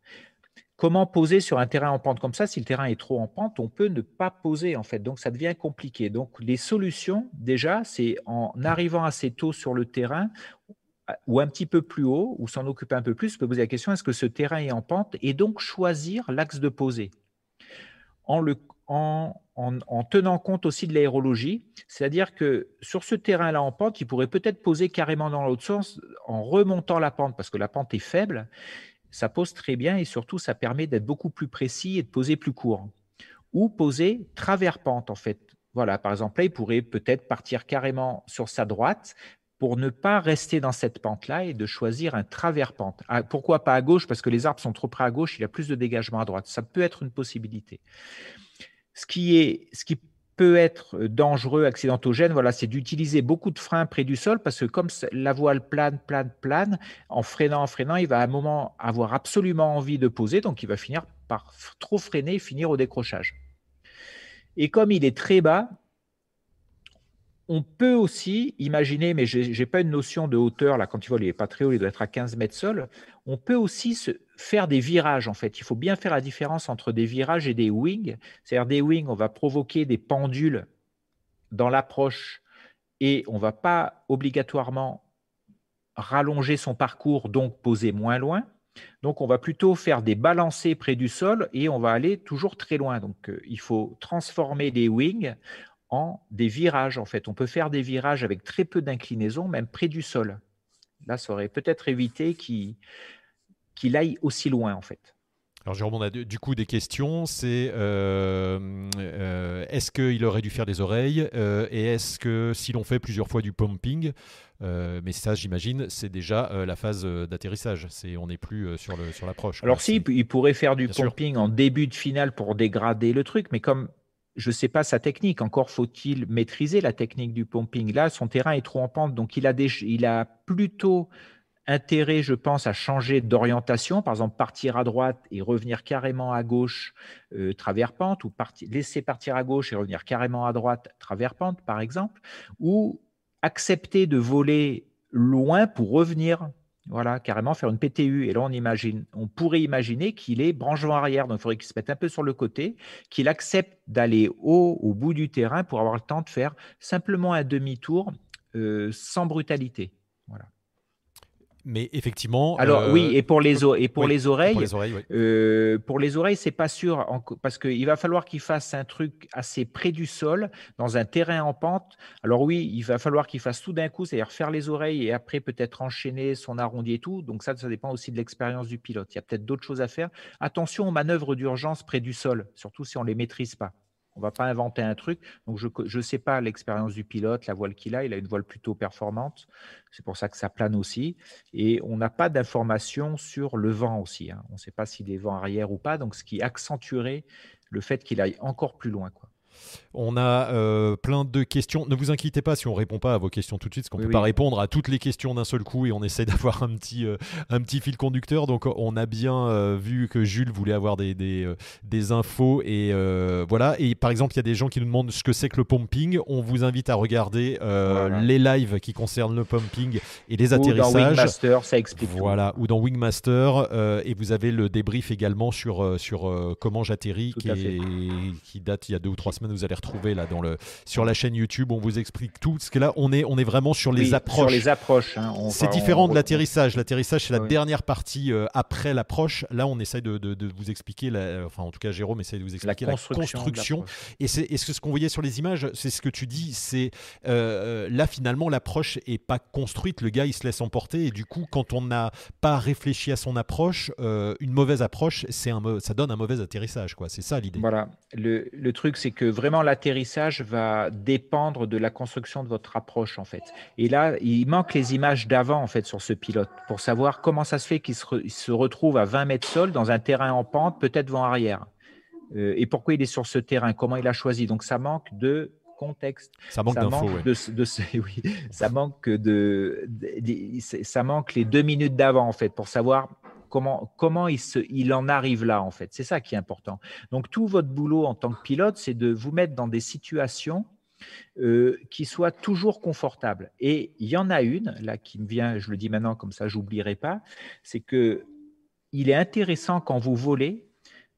Comment poser sur un terrain en pente comme ça Si le terrain est trop en pente, on peut ne pas poser en fait. Donc ça devient compliqué. Donc les solutions, déjà, c'est en arrivant assez tôt sur le terrain ou un petit peu plus haut, ou s'en occuper un peu plus, peut poser la question est-ce que ce terrain est en pente Et donc choisir l'axe de poser. En, en, tenant compte aussi de l'aérologie, c'est-à-dire que sur ce terrain-là en pente, il pourrait peut-être poser carrément dans l'autre sens en remontant la pente, parce que la pente est faible, ça pose très bien et surtout, ça permet d'être beaucoup plus précis et de poser plus court. Ou poser travers pente, en fait. Voilà, par exemple, là, il pourrait peut-être partir carrément sur sa droite pour ne pas rester dans cette pente-là et de choisir un travers pente. Ah, pourquoi pas à gauche? Parce que les arbres sont trop près à gauche, il y a plus de dégagement à droite. Ça peut être une possibilité. Ce qui, est, peut être dangereux, accidentogène, voilà, c'est d'utiliser beaucoup de freins près du sol parce que comme la voile plane, plane, plane, en freinant, en freinant, il va à un moment avoir absolument envie de poser, donc il va finir par trop freiner et finir au décrochage. Et comme il est très bas, on peut aussi imaginer, mais je n'ai pas une notion de hauteur, là, quand tu vois, il n'est pas très haut, il doit être à 15 mètres sol. On peut aussi se faire des virages, en fait. Il faut bien faire la différence entre des virages et des wings. C'est-à-dire, des wings, on va provoquer des pendules dans l'approche et on ne va pas obligatoirement rallonger son parcours, donc poser moins loin. Donc, on va plutôt faire des balancés près du sol et on va aller toujours très loin. Donc, euh, il faut transformer les wings des virages. En fait, on peut faire des virages avec très peu d'inclinaison, même près du sol. Là, ça aurait peut-être évité qu'il aille aussi loin, en fait. Alors Jérôme, on a du coup des questions. C'est euh, euh, est-ce qu'il aurait dû faire des oreilles euh, et est-ce que si l'on fait plusieurs fois du pumping, mais ça j'imagine c'est déjà la phase d'atterrissage. C'est on n'est plus sur le sur l'approche. Alors si il pourrait faire du pumping en début de finale pour dégrader le truc, mais comme je ne sais pas sa technique. Encore faut-il maîtriser la technique du pumping. Là, son terrain est trop en pente, donc il a, il a plutôt intérêt, je pense, à changer d'orientation, par exemple partir à droite et revenir carrément à gauche euh, travers pente, ou laisser partir à gauche et revenir carrément à droite travers pente, par exemple, ou accepter de voler loin pour revenir voilà, carrément faire une PTU. Et là, on, imagine, on pourrait imaginer qu'il est branchement arrière. Donc, il faudrait qu'il se mette un peu sur le côté, qu'il accepte d'aller haut au bout du terrain pour avoir le temps de faire simplement un demi-tour euh, sans brutalité. Mais effectivement. Alors oui, euh, et pour les, et pour les oreilles, pour les oreilles, euh, pour les oreilles, c'est pas sûr parce qu'il va falloir qu'il fasse un truc assez près du sol, dans un terrain en pente. Alors oui, il va falloir qu'il fasse tout d'un coup, c'est-à-dire faire les oreilles et après peut-être enchaîner son arrondi et tout. Donc ça, ça dépend aussi de l'expérience du pilote. Il y a peut-être d'autres choses à faire. Attention aux manœuvres d'urgence près du sol, surtout si on les maîtrise pas. On ne va pas inventer un truc. Donc, je ne sais pas l'expérience du pilote, la voile qu'il a. Il a une voile plutôt performante. C'est pour ça que ça plane aussi. Et on n'a pas d'informations sur le vent aussi. Hein. On ne sait pas s'il est vent arrière ou pas. Donc, ce qui accentuerait le fait qu'il aille encore plus loin. On a euh, plein de questions. Ne vous inquiétez pas si on répond pas à vos questions tout de suite, parce qu'on ne peut pas répondre à toutes les questions d'un seul coup et on essaie d'avoir un petit, euh, un petit fil conducteur. Donc on a bien euh, vu que Jules voulait avoir des, des, infos et voilà. Et par exemple, il y a des gens qui nous demandent ce que c'est que le pumping. On vous invite à regarder les lives qui concernent le pumping et les atterrissages. Ou dans Wingmaster, ça explique. Voilà, ou dans Wingmaster. et vous avez le débrief également sur, sur comment j'atterris, qui, qui date il y a deux ou trois semaines. Vous allez retrouver là dans le, sur la chaîne YouTube. On vous explique tout. Parce que là, on est, on est vraiment sur les approches. Sur les approches. Hein. C'est différent de l'atterrissage. L'atterrissage, c'est la dernière partie euh, après l'approche. Là, on essaye de, de, vous expliquer, la, enfin, en tout cas, Jérôme essaye de vous expliquer la construction. et c'est ce qu'on voyait sur les images, c'est ce que tu dis. C'est euh, là, finalement, l'approche est pas construite. Le gars, il se laisse emporter. Et du coup, quand on n'a pas réfléchi à son approche, euh, une mauvaise approche, c'est un, ça donne un mauvais atterrissage. C'est ça l'idée. Voilà. Le, le truc, c'est que vraiment, l'atterrissage va dépendre de la construction de votre approche en fait. Et là, il manque les images d'avant en fait sur ce pilote pour savoir comment ça se fait qu'il se, retrouve à 20 mètres sol dans un terrain en pente, peut-être vent arrière. Euh, et pourquoi il est sur ce terrain? Comment il a choisi? Donc ça manque de contexte. Ça manque d'infos. De, oui, ça manque de, ça manque les deux minutes d'avant en fait pour savoir comment, comment il, en arrive là, en fait. C'est ça qui est important. Donc, tout votre boulot en tant que pilote, c'est de vous mettre dans des situations euh, qui soient toujours confortables. Et il y en a une, là, qui me vient, je le dis maintenant, comme ça, j'oublierai pas, c'est que il est intéressant quand vous volez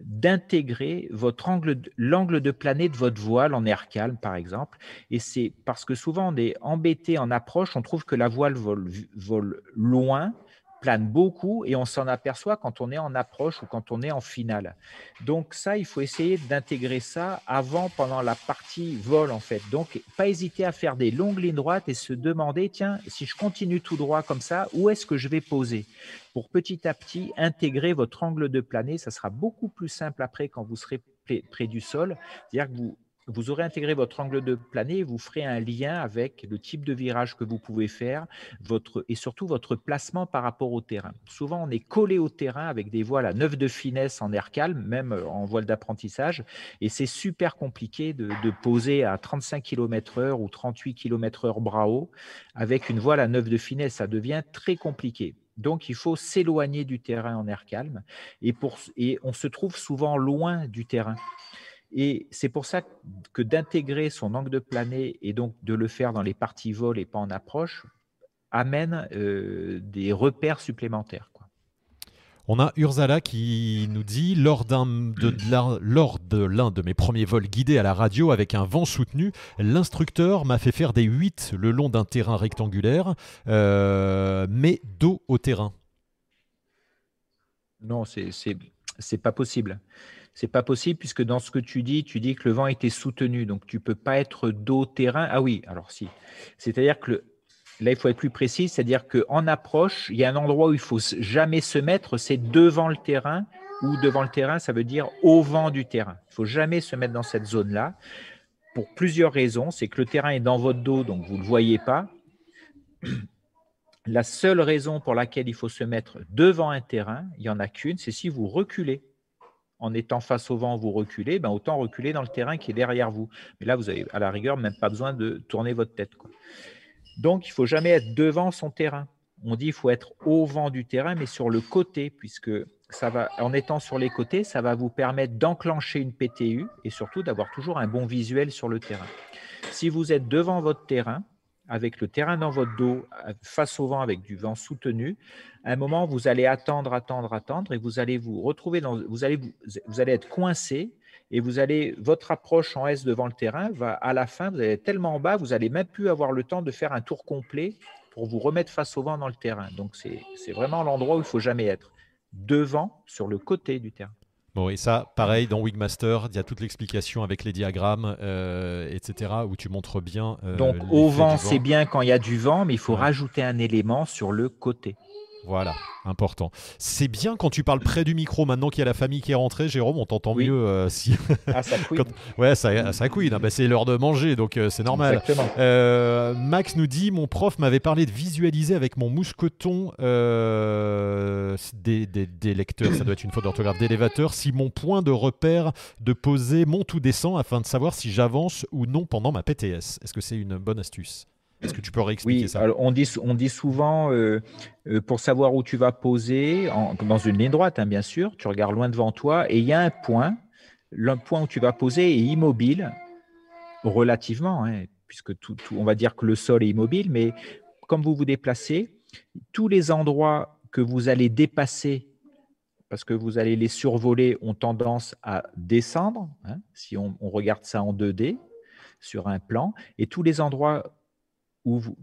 d'intégrer votre angle, l'angle de planée de votre voile en air calme, par exemple. Et c'est parce que souvent on est embêté en approche, on trouve que la voile vole loin plane beaucoup et on s'en aperçoit quand on est en approche ou quand on est en finale. Donc ça, il faut essayer d'intégrer ça avant, pendant la partie vol en fait. Donc pas hésiter à faire des longues lignes droites et se demander, tiens, si je continue tout droit comme ça, où est-ce que je vais poser? Pour petit à petit intégrer votre angle de planée, ça sera beaucoup plus simple après quand vous serez près du sol. C'est-à-dire que vous vous aurez intégré votre angle de planée et vous ferez un lien avec le type de virage que vous pouvez faire votre, et surtout votre placement par rapport au terrain. Souvent, on est collé au terrain avec des voiles à 9 de finesse en air calme, même en voile d'apprentissage, et c'est super compliqué de, poser à 35 km/h ou 38 km/h bras haut avec une voile à 9 de finesse. Ça devient très compliqué. Donc, il faut s'éloigner du terrain en air calme et, pour, et on se trouve souvent loin du terrain. Et c'est pour ça que d'intégrer son angle de planée et donc de le faire dans les parties vol et pas en approche amène euh, des repères supplémentaires. On a Ursala qui nous dit lors, de, lors de l'un de mes premiers vols guidés à la radio avec un vent soutenu, l'instructeur m'a fait faire des 8 le long d'un terrain rectangulaire, euh, mais dos au terrain. Non, c'est pas possible. C'est pas possible puisque dans ce que tu dis, tu dis que le vent était soutenu, donc tu peux pas être dos terrain. Ah oui, alors si. C'est-à-dire que là, il faut être plus précis, c'est-à-dire qu'en approche, il y a un endroit où il faut jamais se mettre, c'est devant le terrain ou devant le terrain, ça veut dire au vent du terrain. Il faut jamais se mettre dans cette zone-là pour plusieurs raisons. C'est que le terrain est dans votre dos, donc vous ne le voyez pas. La seule raison pour laquelle il faut se mettre devant un terrain, il n'y en a qu'une, c'est si vous reculez en étant face au vent, vous reculez, ben autant reculer dans le terrain qui est derrière vous. Mais là, vous avez à la rigueur même pas besoin de tourner votre tête. Donc, il faut jamais être devant son terrain. On dit qu'il faut être au vent du terrain, mais sur le côté, puisque ça va, en étant sur les côtés, ça va vous permettre d'enclencher une PTU et surtout d'avoir toujours un bon visuel sur le terrain. Si vous êtes devant votre terrain, avec le terrain dans votre dos, face au vent avec du vent soutenu, à un moment, vous allez attendre, attendre, attendre, et vous allez vous retrouver dans, vous allez, allez être coincé, et vous allez, votre approche en S devant le terrain va, à la fin, vous allez être tellement bas, vous n'allez même plus avoir le temps de faire un tour complet pour vous remettre face au vent dans le terrain. Donc, c'est vraiment l'endroit où il faut jamais être. Devant, sur le côté du terrain. Bon, et ça, pareil, dans Wigmaster, il y a toute l'explication avec les diagrammes, euh, etc., où tu montres bien. Euh, Donc, au vent, c'est bien quand il y a du vent, mais il faut rajouter un élément sur le côté. Voilà, important. C'est bien quand tu parles près du micro, maintenant qu'il y a la famille qui est rentrée, Jérôme, on t'entend mieux. Euh, si... Ah, ça couille. Ouais, ça, ça couille. Bah, c'est l'heure de manger, donc euh, c'est normal. Euh, Max nous dit Mon prof m'avait parlé de visualiser avec mon mousqueton des, des, lecteurs, ça doit être une faute d'orthographe, d'élévateur, si mon point de repère de poser monte ou descend afin de savoir si j'avance ou non pendant ma PTS. Est-ce que c'est une bonne astuce? Est-ce que tu peux réexpliquer oui, ça alors on, dit, on dit souvent, euh, euh, pour savoir où tu vas poser, dans une ligne droite, hein, bien sûr, tu regardes loin devant toi, et il y a un point, le point où tu vas poser est immobile, relativement, hein, puisque tout, on va dire que le sol est immobile, mais comme vous vous déplacez, tous les endroits que vous allez dépasser, parce que vous allez les survoler, ont tendance à descendre, hein, si on, on regarde ça en 2D sur un plan, et tous les endroits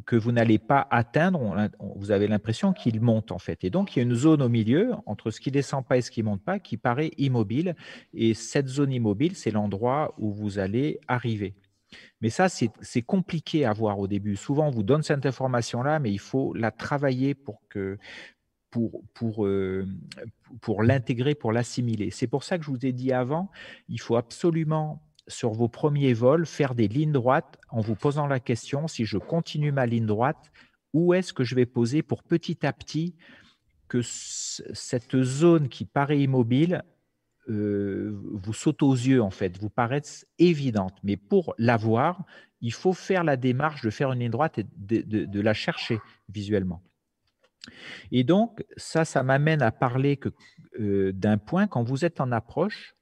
que vous n'allez pas atteindre, vous avez l'impression qu'il monte en fait. Et donc, il y a une zone au milieu entre ce qui descend pas et ce qui monte pas qui paraît immobile. Et cette zone immobile, c'est l'endroit où vous allez arriver. Mais ça, c'est compliqué à voir au début. Souvent, on vous donne cette information-là, mais il faut la travailler pour que pour, pour, euh, pour l'intégrer, pour l'assimiler. C'est pour ça que je vous ai dit avant, il faut absolument sur vos premiers vols, faire des lignes droites en vous posant la question, si je continue ma ligne droite, où est-ce que je vais poser pour petit à petit que cette zone qui paraît immobile euh, vous saute aux yeux, en fait, vous paraisse évidente. Mais pour l'avoir, il faut faire la démarche de faire une ligne droite et de, la chercher visuellement. Et donc, ça, ça m'amène à parler euh, d'un point, quand vous êtes en approche,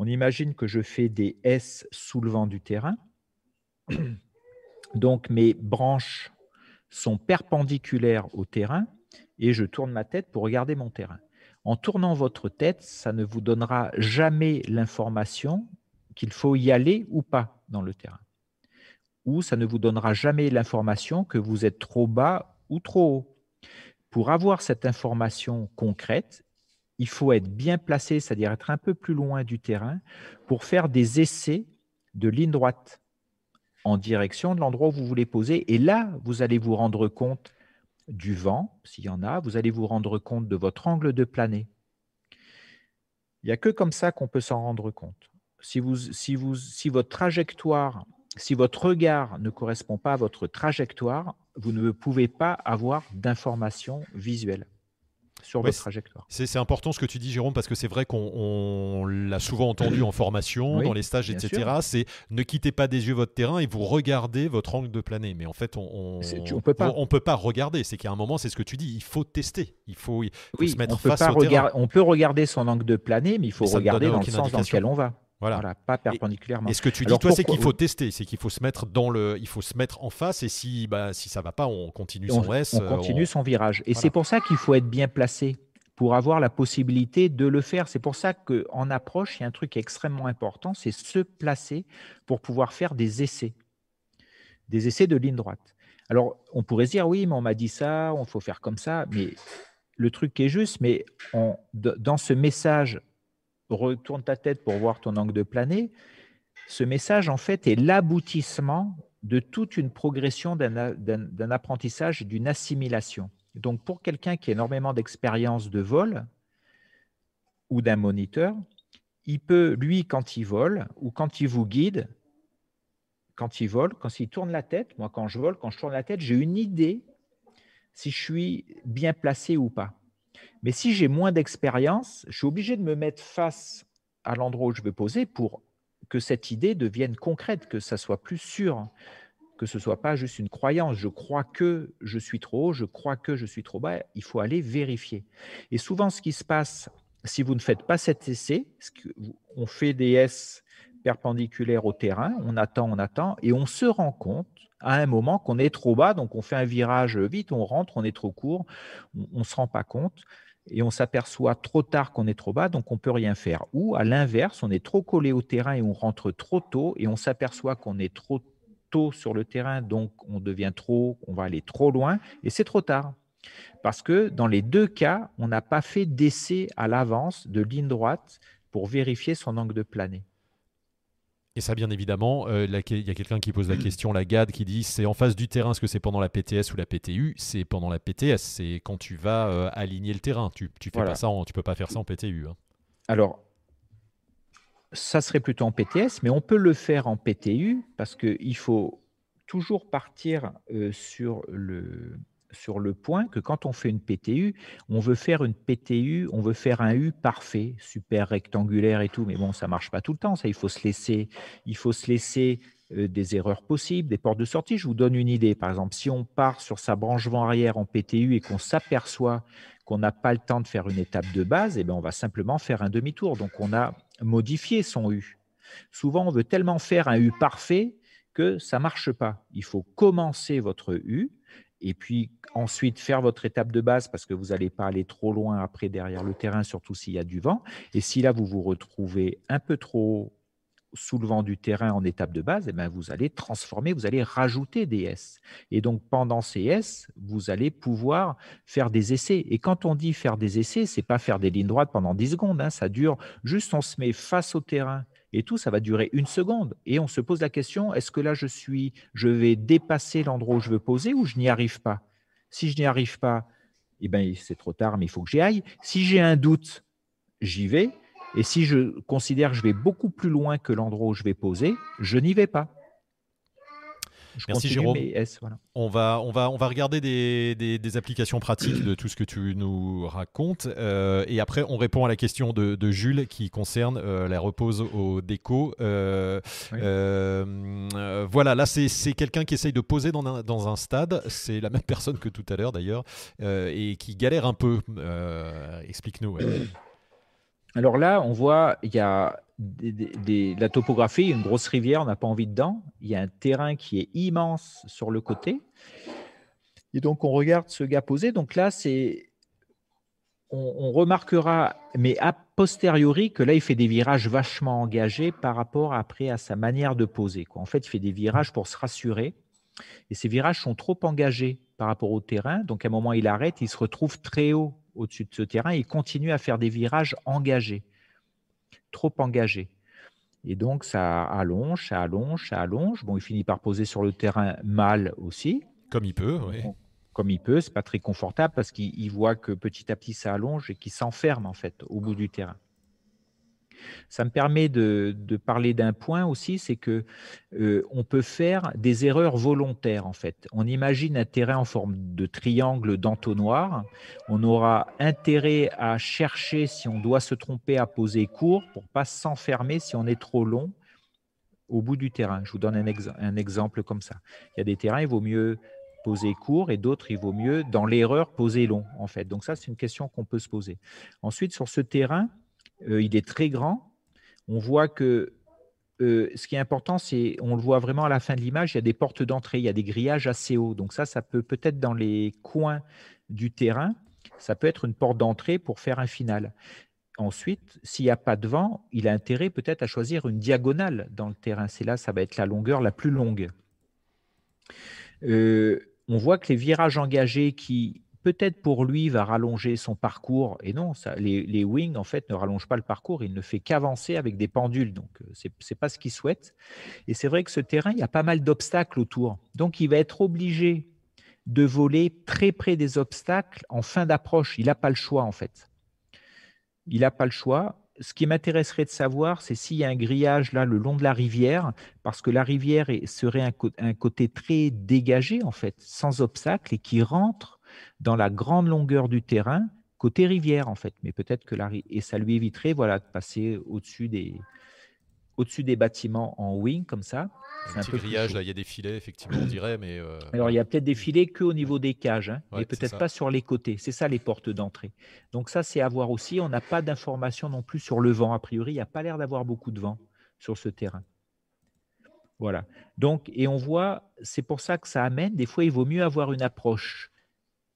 on imagine que je fais des S sous le vent du terrain. Donc mes branches sont perpendiculaires au terrain et je tourne ma tête pour regarder mon terrain. En tournant votre tête, ça ne vous donnera jamais l'information qu'il faut y aller ou pas dans le terrain. Ou ça ne vous donnera jamais l'information que vous êtes trop bas ou trop haut. Pour avoir cette information concrète, il faut être bien placé, c'est-à-dire être un peu plus loin du terrain, pour faire des essais de ligne droite en direction de l'endroit où vous voulez poser. Et là, vous allez vous rendre compte du vent, s'il y en a, vous allez vous rendre compte de votre angle de planée. Il n'y a que comme ça qu'on peut s'en rendre compte. Si, si votre trajectoire, si votre regard ne correspond pas à votre trajectoire, vous ne pouvez pas avoir d'informations visuelles sur votre trajectoire. C'est important ce que tu dis, Jérôme, parce que c'est vrai qu'on l'a souvent entendu en formation, dans les stages, etc. C'est ne quittez pas des yeux votre terrain et vous regardez votre angle de planée. Mais en fait, on ne peut, pas. On, peut pas regarder. C'est qu'à un moment, c'est ce que tu dis, il faut tester. Il faut, se mettre face au terrain. On peut regarder son angle de planée, mais il faut regarder dans le sens dans lequel on va. Voilà. pas perpendiculairement. Et, ce que tu dis, toi, c'est qu'il faut tester, c'est qu'il faut se mettre dans le, il faut se mettre en face, et si, bah, si ça va pas, on continue son S. On continue son virage. Et c'est pour ça qu'il faut être bien placé pour avoir la possibilité de le faire. C'est pour ça qu'en approche, il y a un truc extrêmement important, c'est se placer pour pouvoir faire des essais, des essais de ligne droite. Alors, on pourrait se dire, oui, mais on m'a dit ça, on faut faire comme ça, mais le truc est juste, mais dans ce message retourne ta tête pour voir ton angle de planée, ce message, en fait, est l'aboutissement de toute une progression d'un apprentissage, d'une assimilation. Donc, pour quelqu'un qui a énormément d'expérience de vol ou d'un moniteur, il peut, lui, quand il vole ou quand il vous guide, quand il vole, quand il tourne la tête, moi, quand je vole, quand je tourne la tête, j'ai une idée si je suis bien placé ou pas. Mais si j'ai moins d'expérience, je suis obligé de me mettre face à l'endroit où je veux poser pour que cette idée devienne concrète, que ça soit plus sûr, que ce soit pas juste une croyance. Je crois que je suis trop haut, je crois que je suis trop bas. Il faut aller vérifier. Et souvent, ce qui se passe, si vous ne faites pas cet essai, on fait des S perpendiculaires au terrain, on attend, on attend, et on se rend compte à un moment qu'on est trop bas, donc on fait un virage vite, on rentre, on est trop court, on ne se rend pas compte et on s'aperçoit trop tard qu'on est trop bas, donc on peut rien faire. Ou à l'inverse, on est trop collé au terrain et on rentre trop tôt et on s'aperçoit qu'on est trop tôt sur le terrain, donc on devient trop, on va aller trop loin et c'est trop tard. Parce que dans les deux cas, on n'a pas fait d'essai à l'avance de ligne droite pour vérifier son angle de planée. Et ça, bien évidemment, euh, il y a quelqu'un qui pose la question, la GAD, qui dit c'est en face du terrain, est-ce que c'est pendant la PTS ou la PTU C'est pendant la PTS, c'est quand tu vas euh, aligner le terrain. Tu, tu fais pas ça, tu peux pas faire ça en PTU. Hein. Alors, ça serait plutôt en PTS, mais on peut le faire en PTU parce qu'il faut toujours partir euh, sur le, sur le point que quand on fait une PTU, on veut faire une PTU, on veut faire un U parfait, super rectangulaire et tout, mais bon, ça marche pas tout le temps. Ça, il faut se laisser, il faut se laisser euh, des erreurs possibles, des portes de sortie. Je vous donne une idée. Par exemple, si on part sur sa branche vent arrière en PTU et qu'on s'aperçoit qu'on n'a pas le temps de faire une étape de base, eh bien, on va simplement faire un demi-tour. Donc, on a modifié son U. Souvent, on veut tellement faire un U parfait que ça marche pas. Il faut commencer votre U et puis ensuite faire votre étape de base parce que vous n'allez pas aller trop loin après derrière le terrain, surtout s'il y a du vent. Et si là, vous vous retrouvez un peu trop sous le vent du terrain en étape de base, eh bien, vous allez transformer, vous allez rajouter des S. Et donc, pendant ces S, vous allez pouvoir faire des essais. Et quand on dit faire des essais, c'est pas faire des lignes droites pendant 10 secondes. Hein. ça dure juste, on se met face au terrain et tout, ça va durer une seconde. Et on se pose la question, est-ce que là, je suis, je vais dépasser l'endroit où je veux poser ou je n'y arrive pas? Si je n'y arrive pas, eh ben, c'est trop tard, mais il faut que j'y aille. Si j'ai un doute, j'y vais. Et si je considère que je vais beaucoup plus loin que l'endroit où je vais poser, je n'y vais pas. Merci Jérôme. on, va, on, va, on va regarder des, des, applications pratiques de tout ce que tu nous racontes. Euh, et après, on répond à la question de, de Jules qui concerne euh, la repose au déco. Euh, voilà, là, c'est quelqu'un qui essaye de poser dans un, dans un stade. C'est la même personne que tout à l'heure d'ailleurs. et qui galère un peu. Explique-nous. Alors là, on voit, il y a la topographie, une grosse rivière, on n'a pas envie dedans. Il y a un terrain qui est immense sur le côté. Et donc, on regarde ce gars poser. Donc là, c'est. On, remarquera, mais a posteriori, que là, il fait des virages vachement engagés par rapport après à sa manière de poser. En fait, il fait des virages pour se rassurer. Et ces virages sont trop engagés par rapport au terrain. Donc, à un moment, il arrête, il se retrouve très haut au-dessus de ce terrain et il continue à faire des virages engagés trop engagé. Et donc, ça allonge, ça allonge, ça allonge. Bon, il finit par poser sur le terrain mal aussi. Comme il peut, oui. Comme il peut, c'est pas très confortable parce qu'il voit que petit à petit ça allonge et qu'il s'enferme en fait au bout du terrain. Ça me permet de, parler d'un point aussi, c'est que euh, on peut faire des erreurs volontaires en fait. On imagine un terrain en forme de triangle d'entonnoir. On aura intérêt à chercher si on doit se tromper à poser court pour pas s'enfermer si on est trop long au bout du terrain. Je vous donne un, un exemple comme ça. Il y a des terrains, il vaut mieux poser court et d'autres, il vaut mieux, dans l'erreur, poser long, en fait. Donc ça, c'est une question qu'on peut se poser. Ensuite, sur ce terrain, euh, il est très grand. On voit que euh, ce qui est important, c'est, on le voit vraiment à la fin de l'image, il y a des portes d'entrée, il y a des grillages assez hauts. Donc ça, ça peut peut-être dans les coins du terrain, ça peut être une porte d'entrée pour faire un final. Ensuite, s'il n'y a pas de vent, il a intérêt peut-être à choisir une diagonale dans le terrain. C'est là, ça va être la longueur la plus longue. Euh, on voit que les virages engagés qui peut-être pour lui va rallonger son parcours. Et non, les, wings, en fait, ne rallongent pas le parcours. Il ne fait qu'avancer avec des pendules. Donc, euh, ce n'est pas ce qu'il souhaite. Et c'est vrai que ce terrain, il y a pas mal d'obstacles autour. Donc, il va être obligé de voler très près des obstacles en fin d'approche. Il n'a pas le choix, en fait. Il n'a pas le choix. Ce qui m'intéresserait de savoir, c'est s'il y a un grillage là le long de la rivière, parce que la rivière serait un, un côté très dégagé, en fait, sans obstacle, et qui rentre dans la grande longueur du terrain, côté rivière en fait. Mais peut-être que la, et ça lui éviterait voilà, de passer au-dessus des, au-dessus des bâtiments en wing comme ça. Un, petit grillage, là, il y a des filets, effectivement, on dirait, mais... Euh, Alors, il y a peut-être des filets qu'au niveau des cages, hein, mais peut-être pas sur les côtés. C'est ça, les portes d'entrée. Donc ça, c'est à voir aussi. On n'a pas d'informations non plus sur le vent. A priori, il n'y a pas l'air d'avoir beaucoup de vent sur ce terrain. Voilà. Donc, et on voit, c'est pour ça que ça amène, des fois, il vaut mieux avoir une approche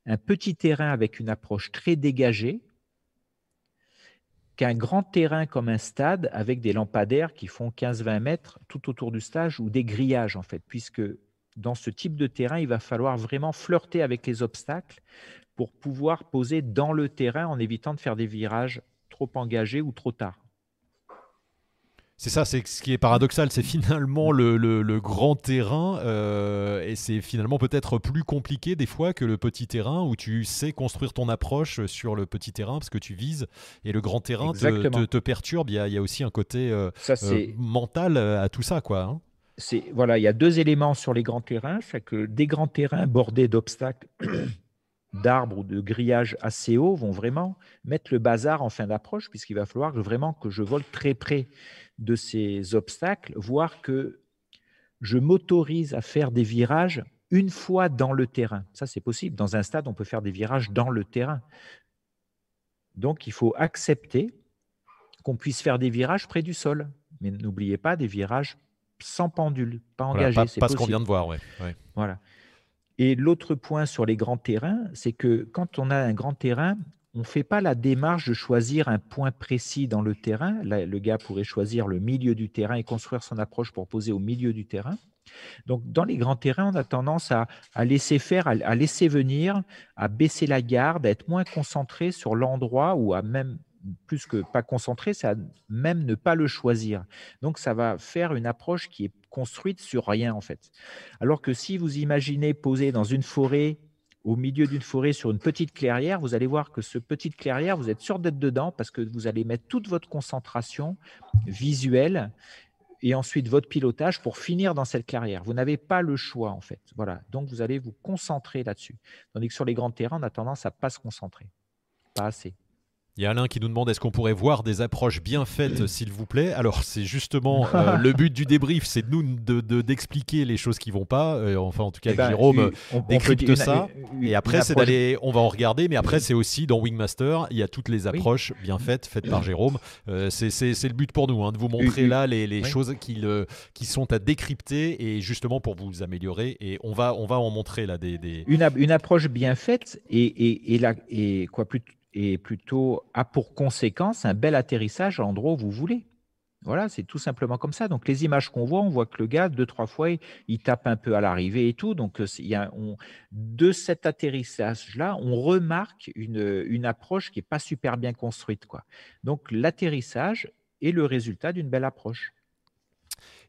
un petit terrain avec une approche très dégagée qu'un grand terrain comme un stade avec des lampadaires qui font 15-20 mètres tout autour du stage ou des grillages en fait, puisque dans ce type de terrain, il va falloir vraiment flirter avec les obstacles pour pouvoir poser dans le terrain en évitant de faire des virages trop engagés ou trop tard. C'est ça, c'est ce qui est paradoxal, c'est finalement le, grand terrain euh, et c'est finalement peut-être plus compliqué des fois que le petit terrain où tu sais construire ton approche sur le petit terrain parce que tu vises et le grand terrain te, perturbe. Il y, a, aussi un côté euh, euh, mental à tout ça, quoi. Hein. C'est voilà, il y a deux éléments sur les grands terrains, c'est que des grands terrains bordés d'obstacles d'arbres ou de grillages assez hauts vont vraiment mettre le bazar en fin d'approche, puisqu'il va falloir vraiment que je vole très près de ces obstacles, voire que je m'autorise à faire des virages une fois dans le terrain. Ça, c'est possible. Dans un stade, on peut faire des virages dans le terrain. Donc, il faut accepter qu'on puisse faire des virages près du sol. Mais n'oubliez pas des virages sans pendule, pas engagés. pas, pas ce qu'on vient de voir, oui. Voilà. Et l'autre point sur les grands terrains, c'est que quand on a un grand terrain, on ne fait pas la démarche de choisir un point précis dans le terrain. le gars pourrait choisir le milieu du terrain et construire son approche pour poser au milieu du terrain. Donc, dans les grands terrains, on a tendance à, laisser faire, à, laisser venir, à baisser la garde, à être moins concentré sur l'endroit ou à même plus que pas concentré, c'est à même ne pas le choisir. Donc, ça va faire une approche qui est construite sur rien, en fait. Alors que si vous imaginez poser dans une forêt au milieu d'une forêt sur une petite clairière, vous allez voir que ce petite clairière, vous êtes sûr d'être dedans parce que vous allez mettre toute votre concentration visuelle et ensuite votre pilotage pour finir dans cette clairière. Vous n'avez pas le choix en fait. Voilà. Donc vous allez vous concentrer là-dessus. Tandis que sur les grands terrains, on a tendance à pas se concentrer. Pas assez. Il y a Alain qui nous demande est-ce qu'on pourrait voir des approches bien faites, s'il vous plaît? Alors, c'est justement euh, le but du débrief, c'est de nous d'expliquer de, les choses qui vont pas. Euh, enfin, en tout cas, eh ben, Jérôme on, décrypte ça. et après, c'est d'aller, on va en regarder, mais après, c'est aussi dans Wingmaster, il y a toutes les approches bien faites, faites par Jérôme. Euh, c'est le but pour nous, hein, de vous montrer là les, les choses qui, le, qui sont à décrypter et justement pour vous améliorer. Et on va, on va en montrer là des. des... Une, une approche bien faite et, et, et, la, et quoi plus et plutôt a pour conséquence un bel atterrissage à l'endroit où vous voulez. Voilà, c'est tout simplement comme ça. Donc les images qu'on voit, on voit que le gars, deux, trois fois, il, tape un peu à l'arrivée et tout. Donc euh, de cet atterrissage-là, on remarque une, une approche qui n'est pas super bien construite. Quoi. Donc l'atterrissage est le résultat d'une belle approche.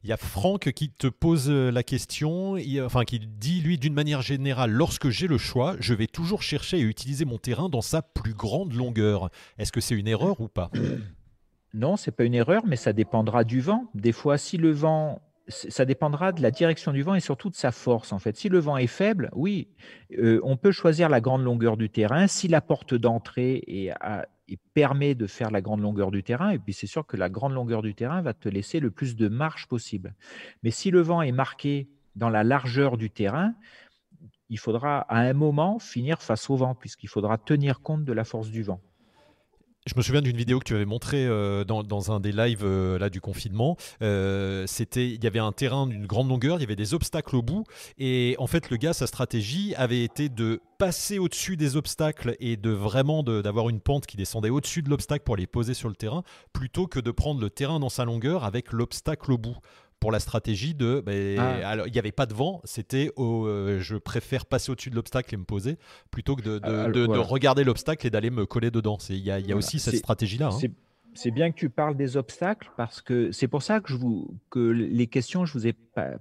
Il y a Franck qui te pose euh, la question, enfin qui dit lui d'une manière générale, lorsque j'ai le choix, je vais toujours chercher à utiliser mon terrain dans sa plus grande longueur. Est-ce que c'est une erreur ou pas? Non, c'est pas une erreur, mais ça dépendra du vent. Des fois, si le vent ça dépendra de la direction du vent et surtout de sa force en fait. Si le vent est faible, oui, euh, on peut choisir la grande longueur du terrain. Si la porte d'entrée est, et permet de faire la grande longueur du terrain. Et puis c'est sûr que la grande longueur du terrain va te laisser le plus de marge possible. Mais si le vent est marqué dans la largeur du terrain, il faudra à un moment finir face au vent, puisqu'il faudra tenir compte de la force du vent. Je me souviens d'une vidéo que tu avais montrée euh, dans, un des lives euh, là, du confinement. Euh, c'était, il y avait un terrain d'une grande longueur, il y avait des obstacles au bout. Et en fait, le gars, sa stratégie avait été de passer au-dessus des obstacles et de vraiment d'avoir une pente qui descendait au-dessus de l'obstacle pour les poser sur le terrain, plutôt que de prendre le terrain dans sa longueur avec l'obstacle au bout pour la stratégie de. Ben, ah. alors, il n'y avait pas de vent, c'était euh, je préfère passer au-dessus de l'obstacle et me poser plutôt que de, de, ah, regarder l'obstacle et d'aller me coller dedans. Il y a, y a aussi cette stratégie-là. Hein. C'est bien que tu parles des obstacles parce que c'est pour ça que, je vous, que les questions, je vous ai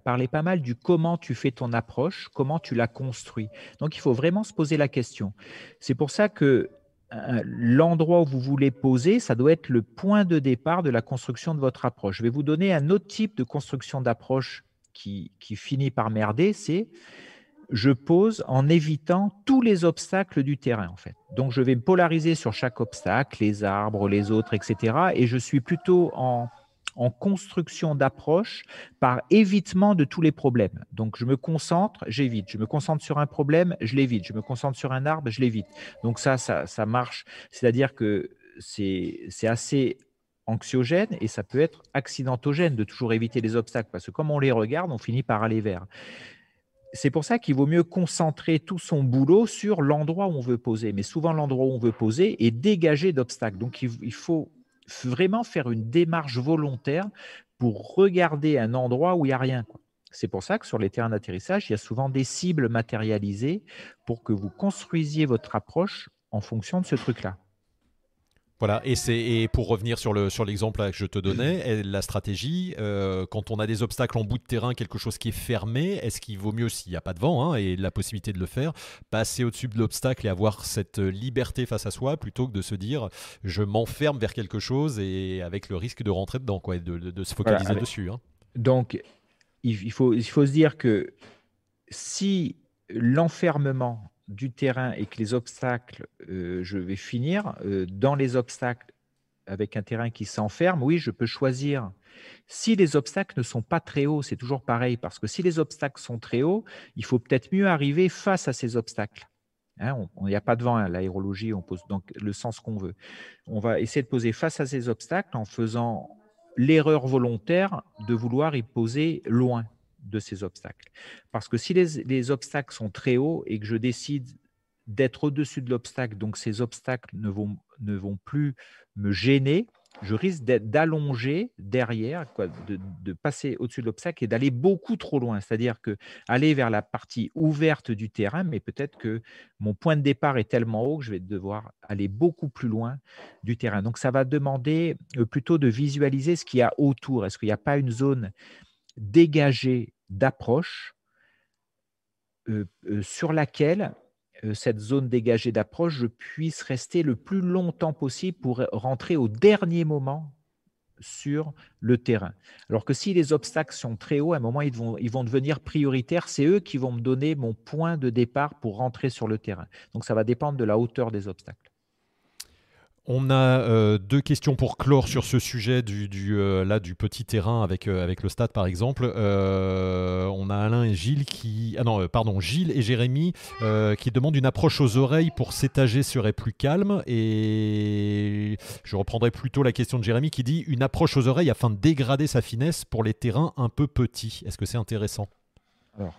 parlé pas mal du comment tu fais ton approche, comment tu la construis. Donc il faut vraiment se poser la question. C'est pour ça que l'endroit où vous voulez poser, ça doit être le point de départ de la construction de votre approche. Je vais vous donner un autre type de construction d'approche qui, finit par merder, c'est je pose en évitant tous les obstacles du terrain, en fait. Donc, je vais me polariser sur chaque obstacle, les arbres, les autres, etc. Et je suis plutôt en en construction d'approche par évitement de tous les problèmes. Donc, je me concentre, j'évite. Je me concentre sur un problème, je l'évite. Je me concentre sur un arbre, je l'évite. Donc, ça, ça, ça marche. C'est-à-dire que c'est assez anxiogène et ça peut être accidentogène de toujours éviter les obstacles parce que comme on les regarde, on finit par aller vers. C'est pour ça qu'il vaut mieux concentrer tout son boulot sur l'endroit où on veut poser. Mais souvent, l'endroit où on veut poser est dégagé d'obstacles. Donc, il faut vraiment faire une démarche volontaire pour regarder un endroit où il n'y a rien. C'est pour ça que sur les terrains d'atterrissage, il y a souvent des cibles matérialisées pour que vous construisiez votre approche en fonction de ce truc-là. Voilà, et, c'est, pour revenir sur, le, sur l'exemple que je te donnais, la stratégie, euh, quand on a des obstacles en bout de terrain, quelque chose qui est fermé, est-ce qu'il vaut mieux, s'il n'y a pas de vent hein, et la possibilité de le faire, passer au-dessus de l'obstacle et avoir cette liberté face à soi, plutôt que de se dire je m'enferme vers quelque chose et avec le risque de rentrer dedans, quoi, et de, se focaliser dessus. Hein. Donc, il faut, il faut se dire que si l'enfermement du terrain et que les obstacles, euh, je vais finir euh, dans les obstacles avec un terrain qui s'enferme, oui, je peux choisir. Si les obstacles ne sont pas très hauts, c'est toujours pareil, parce que si les obstacles sont très hauts, il faut peut-être mieux arriver face à ces obstacles. Hein, il n'y a pas de vent, hein, l'aérologie, on pose donc le sens qu'on veut. On va essayer de poser face à ces obstacles en faisant l'erreur volontaire de vouloir y poser loin de ces obstacles. Parce que si les, obstacles sont très hauts et que je décide d'être au-dessus de l'obstacle, donc ces obstacles ne vont, plus me gêner, je risque d'allonger derrière, de, passer au-dessus de l'obstacle et d'aller beaucoup trop loin. C'est-à-dire que aller vers la partie ouverte du terrain, mais peut-être que mon point de départ est tellement haut que je vais devoir aller beaucoup plus loin du terrain. Donc ça va demander euh, plutôt de visualiser ce qu'il y a autour. Est-ce qu'il n'y a pas une zone dégagée d'approche euh, euh, sur laquelle euh, cette zone dégagée d'approche, je puisse rester le plus longtemps possible pour rentrer au dernier moment sur le terrain. Alors que si les obstacles sont très hauts, à un moment, ils vont, ils vont devenir prioritaires. C'est eux qui vont me donner mon point de départ pour rentrer sur le terrain. Donc ça va dépendre de la hauteur des obstacles. On a euh, deux questions pour clore sur ce sujet du, euh, là, du petit terrain avec, euh, avec le stade par exemple. on a Alain et Gilles qui. Ah non, pardon, Gilles et Jérémy qui demandent une approche aux oreilles pour s'étager serait plus calme. Et je reprendrai plutôt la question de Jérémy qui dit une approche aux oreilles afin de dégrader sa finesse pour les terrains un peu petits. Est-ce que c'est intéressant? Alors,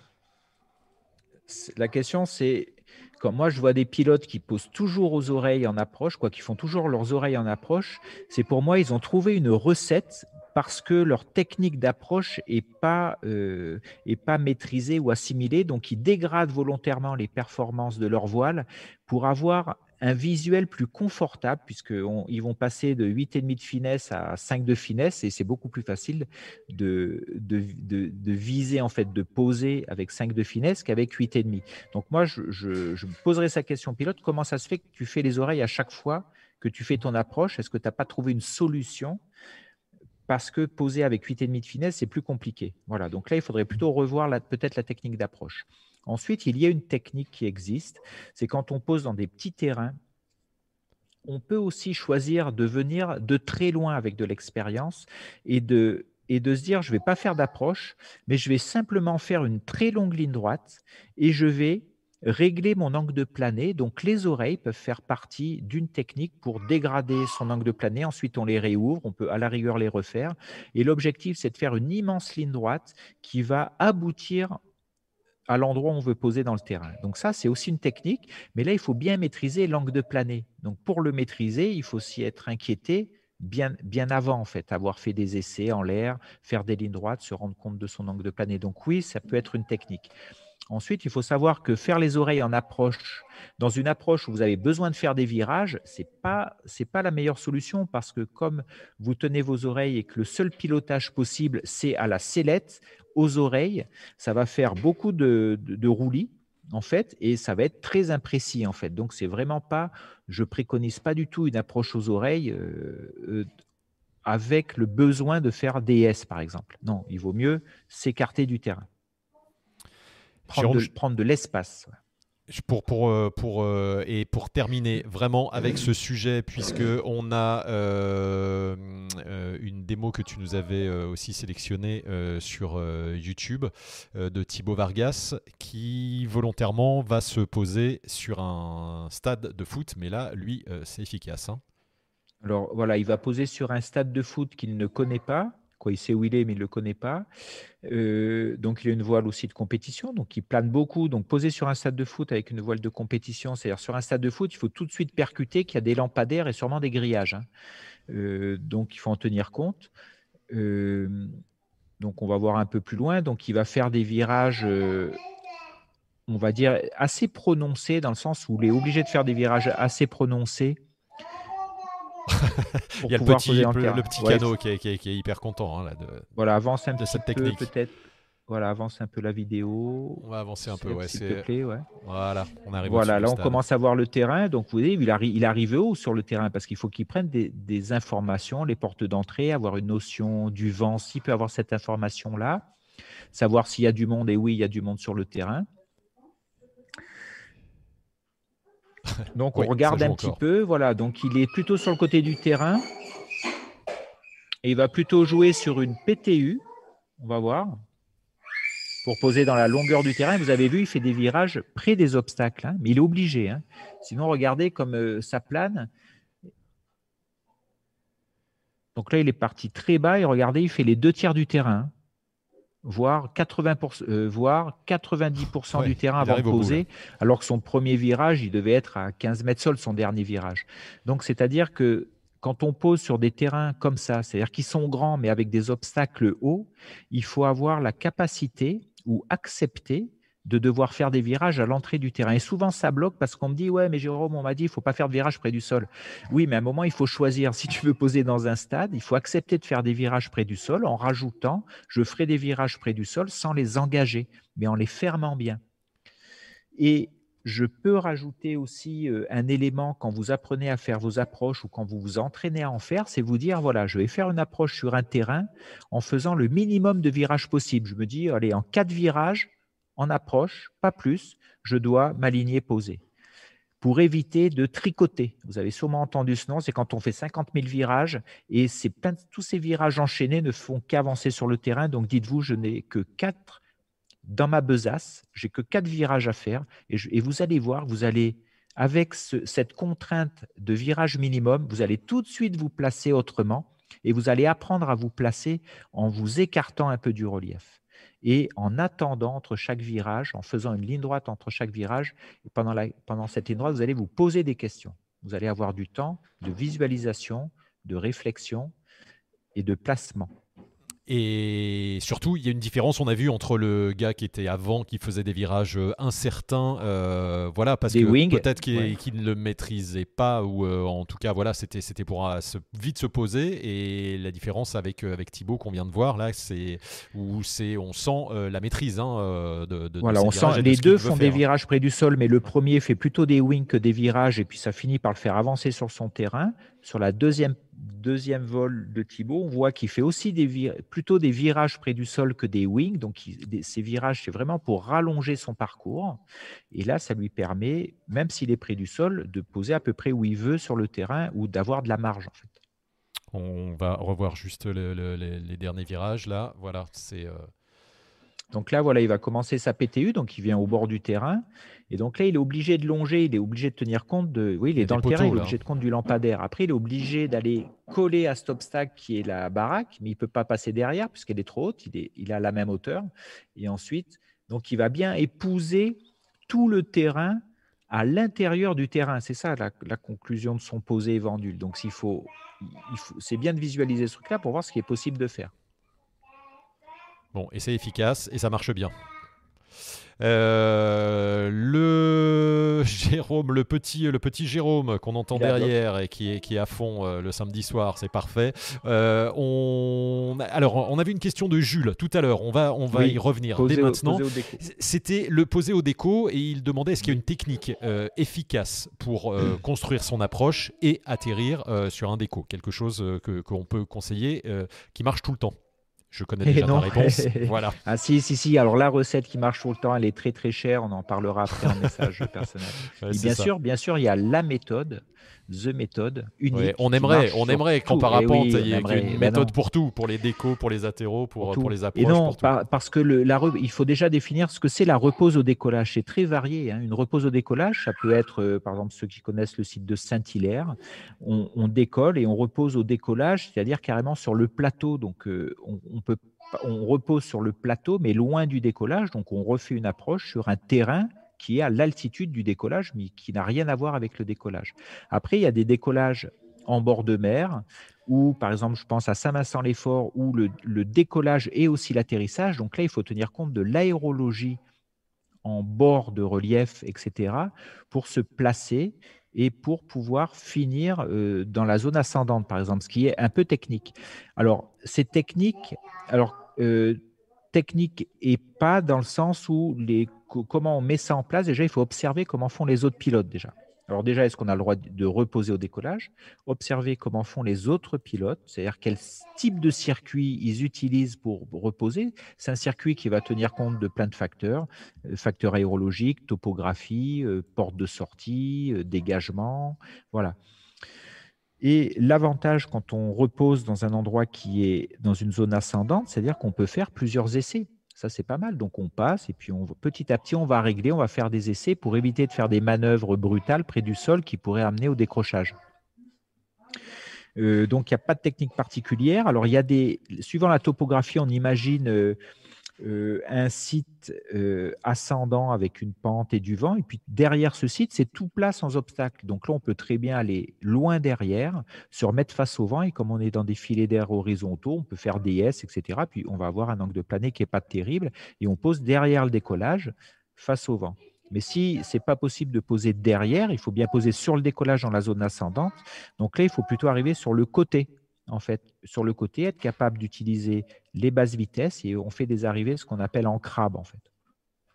la question c'est quand moi je vois des pilotes qui posent toujours aux oreilles en approche, quoi, qui font toujours leurs oreilles en approche, c'est pour moi ils ont trouvé une recette parce que leur technique d'approche n'est pas, euh, pas maîtrisée ou assimilée, donc ils dégradent volontairement les performances de leur voile pour avoir un visuel plus confortable, puisqu'ils vont passer de 8,5 de finesse à 5 de finesse, et c'est beaucoup plus facile de, viser, en fait, de poser avec 5 de finesse qu'avec 8,5. Donc moi, je, je, poserai sa question pilote, comment ça se fait que tu fais les oreilles à chaque fois que tu fais ton approche? Est-ce que tu n'as pas trouvé une solution? Parce que poser avec 8,5 de finesse, c'est plus compliqué. Voilà, donc là, il faudrait plutôt revoir peut-être la technique d'approche. Ensuite, il y a une technique qui existe, c'est quand on pose dans des petits terrains, on peut aussi choisir de venir de très loin avec de l'expérience et de, se dire, je ne vais pas faire d'approche, mais je vais simplement faire une très longue ligne droite et je vais régler mon angle de planée. Donc les oreilles peuvent faire partie d'une technique pour dégrader son angle de planée. Ensuite, on les réouvre, on peut à la rigueur les refaire. Et l'objectif, c'est de faire une immense ligne droite qui va aboutir à l'endroit où on veut poser dans le terrain. Donc ça, c'est aussi une technique, mais là, il faut bien maîtriser l'angle de planée. Donc pour le maîtriser, il faut aussi être inquiété bien, bien avant, en fait, avoir fait des essais en l'air, faire des lignes droites, se rendre compte de son angle de planée. Donc oui, ça peut être une technique. Ensuite, il faut savoir que faire les oreilles en approche, dans une approche où vous avez besoin de faire des virages, ce n'est pas, la meilleure solution parce que comme vous tenez vos oreilles et que le seul pilotage possible, c'est à la sellette, aux oreilles, ça va faire beaucoup de, roulis en fait, et ça va être très imprécis en fait. Donc c'est vraiment pas, je préconise pas du tout une approche aux oreilles euh, euh, avec le besoin de faire DS par exemple. Non, il vaut mieux s'écarter du terrain, prendre de, l'espace pour, pour, euh, pour, euh, et pour terminer vraiment avec ce sujet, puisque on a euh, une démo que tu nous avais aussi sélectionnée sur YouTube de Thibaut Vargas, qui volontairement va se poser sur un stade de foot, mais là, lui, c'est efficace. Hein. Alors voilà, il va poser sur un stade de foot qu'il ne connaît pas il sait où il est, mais il ne le connaît pas. Euh, donc, il a une voile aussi de compétition, donc il plane beaucoup. Donc, poser sur un stade de foot avec une voile de compétition, c'est-à-dire sur un stade de foot, il faut tout de suite percuter qu'il y a des lampadaires et sûrement des grillages. Hein. Euh, donc, il faut en tenir compte. Euh, donc, on va voir un peu plus loin. Donc, il va faire des virages on va dire, assez prononcés, dans le sens où il est obligé de faire des virages assez prononcés Il y a le petit, le, petit canot qui, est, qui, est, hyper content hein, là, de, voilà, avance un de cette technique. peut-être. Voilà, avance un peu la vidéo. On va avancer un peu, ouais. ouais. Voilà, on arrive Voilà, là on commence à voir le terrain. Donc vous voyez, il, arrive, il arrive haut sur le terrain parce qu'il faut qu'il prenne des, des, informations, les portes d'entrée, avoir une notion du vent, s'il peut avoir cette information-là, savoir s'il y a du monde, et oui, il y a du monde sur le terrain. Donc on regarde un petit peu, voilà, donc il est plutôt sur le côté du terrain et il va plutôt jouer sur une PTU, on va voir, pour poser dans la longueur du terrain. Vous avez vu, il fait des virages près des obstacles, hein, mais il est obligé. Hein. Sinon, regardez comme euh, ça plane. Donc là, il est parti très bas et regardez, il fait les deux tiers du terrain voire 80%, euh, voire 90% du terrain avant de poser, alors que son premier virage, il devait être à 15 mètres sol, son dernier virage. Donc, c'est-à-dire que quand on pose sur des terrains comme ça, c'est-à-dire qui sont grands mais avec des obstacles hauts, il faut avoir la capacité ou accepter de devoir faire des virages à l'entrée du terrain. Et souvent, ça bloque parce qu'on me dit Ouais, mais Jérôme, on m'a dit il faut pas faire de virage près du sol. Oui, mais à un moment, il faut choisir. Si tu veux poser dans un stade, il faut accepter de faire des virages près du sol en rajoutant Je ferai des virages près du sol sans les engager, mais en les fermant bien. Et je peux rajouter aussi euh, un élément quand vous apprenez à faire vos approches ou quand vous vous entraînez à en faire, c'est vous dire voilà, je vais faire une approche sur un terrain en faisant le minimum de virages possible. Je me dis allez, en quatre virages, en approche, pas plus, je dois m'aligner posé. Pour éviter de tricoter. Vous avez sûrement entendu ce nom, c'est quand on fait 50 000 virages et tous ces virages enchaînés ne font qu'avancer sur le terrain. Donc dites-vous, je n'ai que quatre dans ma besace, j'ai que quatre virages à faire et, vous allez voir, vous allez, avec cette contrainte de virage minimum, vous allez tout de suite vous placer autrement et vous allez apprendre à vous placer en vous écartant un peu du relief et en attendant entre chaque virage, en faisant une ligne droite entre chaque virage, pendant cette ligne droite, vous allez vous poser des questions. Vous allez avoir du temps de visualisation, de réflexion et de placement. Et surtout, il y a une différence, on a vu, entre le gars qui était avant, qui faisait des virages euh, incertains, euh, voilà, parce que peut-être qu'il ne le maîtrisait pas, ou euh, en tout cas, voilà, c'était pour vite se poser. Et la différence avec, avec Thibaut qu'on vient de voir, là, c'est où on sent la maîtrise hein, de, de, Voilà, on sent les deux font des virages près du sol, mais le premier fait plutôt des wings que des virages, et puis ça finit par le faire avancer sur son terrain. Sur la deuxième deuxième vol de Thibaut, on voit qu'il fait aussi des plutôt des virages près du sol que des wings. Donc, ces virages, c'est vraiment pour rallonger son parcours. Et là, ça lui permet, même s'il est près du sol, de poser à peu près où il veut sur le terrain ou d'avoir de la marge, en fait. On va revoir juste les derniers virages. Là, voilà, c'est. Euh, donc là, voilà, il va commencer sa PTU, donc il vient au bord du terrain. Et donc là, il est obligé de longer, il est obligé de tenir compte de. Oui, il est dans le terrain, il est obligé de compte du lampadaire. Après, il est obligé d'aller coller à cet obstacle qui est la baraque, mais il ne peut pas passer derrière puisqu'elle est trop haute, il est, il a la même hauteur. Et ensuite, donc il va bien épouser tout le terrain à l'intérieur du terrain. C'est ça la, conclusion de son posé vendule. Donc s'il faut, il faut c'est bien de visualiser ce truc-là pour voir ce qui est possible de faire. Bon, et c'est efficace et ça marche bien. Euh, le Jérôme, le petit, le petit Jérôme qu'on entend derrière et qui est, qui est à fond euh, le samedi soir, c'est parfait. Euh, on, alors, on avait une question de Jules tout à l'heure. On va, on va y revenir dès maintenant. C'était le poser au déco et il demandait est-ce qu'il y a une technique efficace pour construire son approche et atterrir sur un déco, quelque chose que qu'on peut conseiller qui marche tout le temps. Je connais déjà réponse. voilà. Ah si, si, si. Alors la recette qui marche tout le temps, elle est très très chère. On en parlera après en message personnel. bien sûr, bien sûr, il y a la méthode the méthode unique. on aimerait, on aimerait qu'en parapente, il y ait une méthode pour tout, pour les décos, pour les athéros, pour, pour, les approches. Et non, parce que le, la, il faut déjà définir ce que c'est la repose au décollage. C'est très varié. Hein. Une repose au décollage, ça peut être, euh, par exemple, ceux qui connaissent le site de Saint-Hilaire, on, décolle et on repose au décollage, c'est-à-dire carrément sur le plateau. Donc, euh, on, on peut on repose sur le plateau, mais loin du décollage. Donc, on refait une approche sur un terrain qui est à l'altitude du décollage, mais qui n'a rien à voir avec le décollage. Après, il y a des décollages en bord de mer, ou par exemple, je pense à Saint-Vincent-les-Forts, où le, décollage et aussi l'atterrissage. Donc là, il faut tenir compte de l'aérologie en bord de relief, etc., pour se placer et pour pouvoir finir euh, dans la zone ascendante, par exemple, ce qui est un peu technique. Alors, c'est technique, alors, euh, technique et pas dans le sens où les, comment on met ça en place. Déjà, il faut observer comment font les autres pilotes déjà. Alors déjà, est-ce qu'on a le droit de reposer au décollage? Observer comment font les autres pilotes, c'est-à-dire quel type de circuit ils utilisent pour reposer. C'est un circuit qui va tenir compte de plein de facteurs, euh, facteurs aérologiques, topographie, euh, porte de sortie, euh, dégagement, voilà. Et l'avantage quand on repose dans un endroit qui est dans une zone ascendante, c'est-à-dire qu'on peut faire plusieurs essais. Ça, c'est pas mal. Donc, on passe et puis on, petit à petit, on va régler, on va faire des essais pour éviter de faire des manœuvres brutales près du sol qui pourraient amener au décrochage. Euh, donc, il n'y a pas de technique particulière. Alors, il y a des, suivant la topographie, on imagine euh, euh, un site euh, ascendant avec une pente et du vent. Et puis derrière ce site, c'est tout plat sans obstacle. Donc là, on peut très bien aller loin derrière, se remettre face au vent. Et comme on est dans des filets d'air horizontaux, on peut faire des S, etc. Puis on va avoir un angle de planée qui n'est pas terrible. Et on pose derrière le décollage face au vent. Mais si ce n'est pas possible de poser derrière, il faut bien poser sur le décollage dans la zone ascendante. Donc là, il faut plutôt arriver sur le côté en fait, sur le côté, être capable d'utiliser les basses vitesses et on fait des arrivées, ce qu'on appelle en crabe, en fait.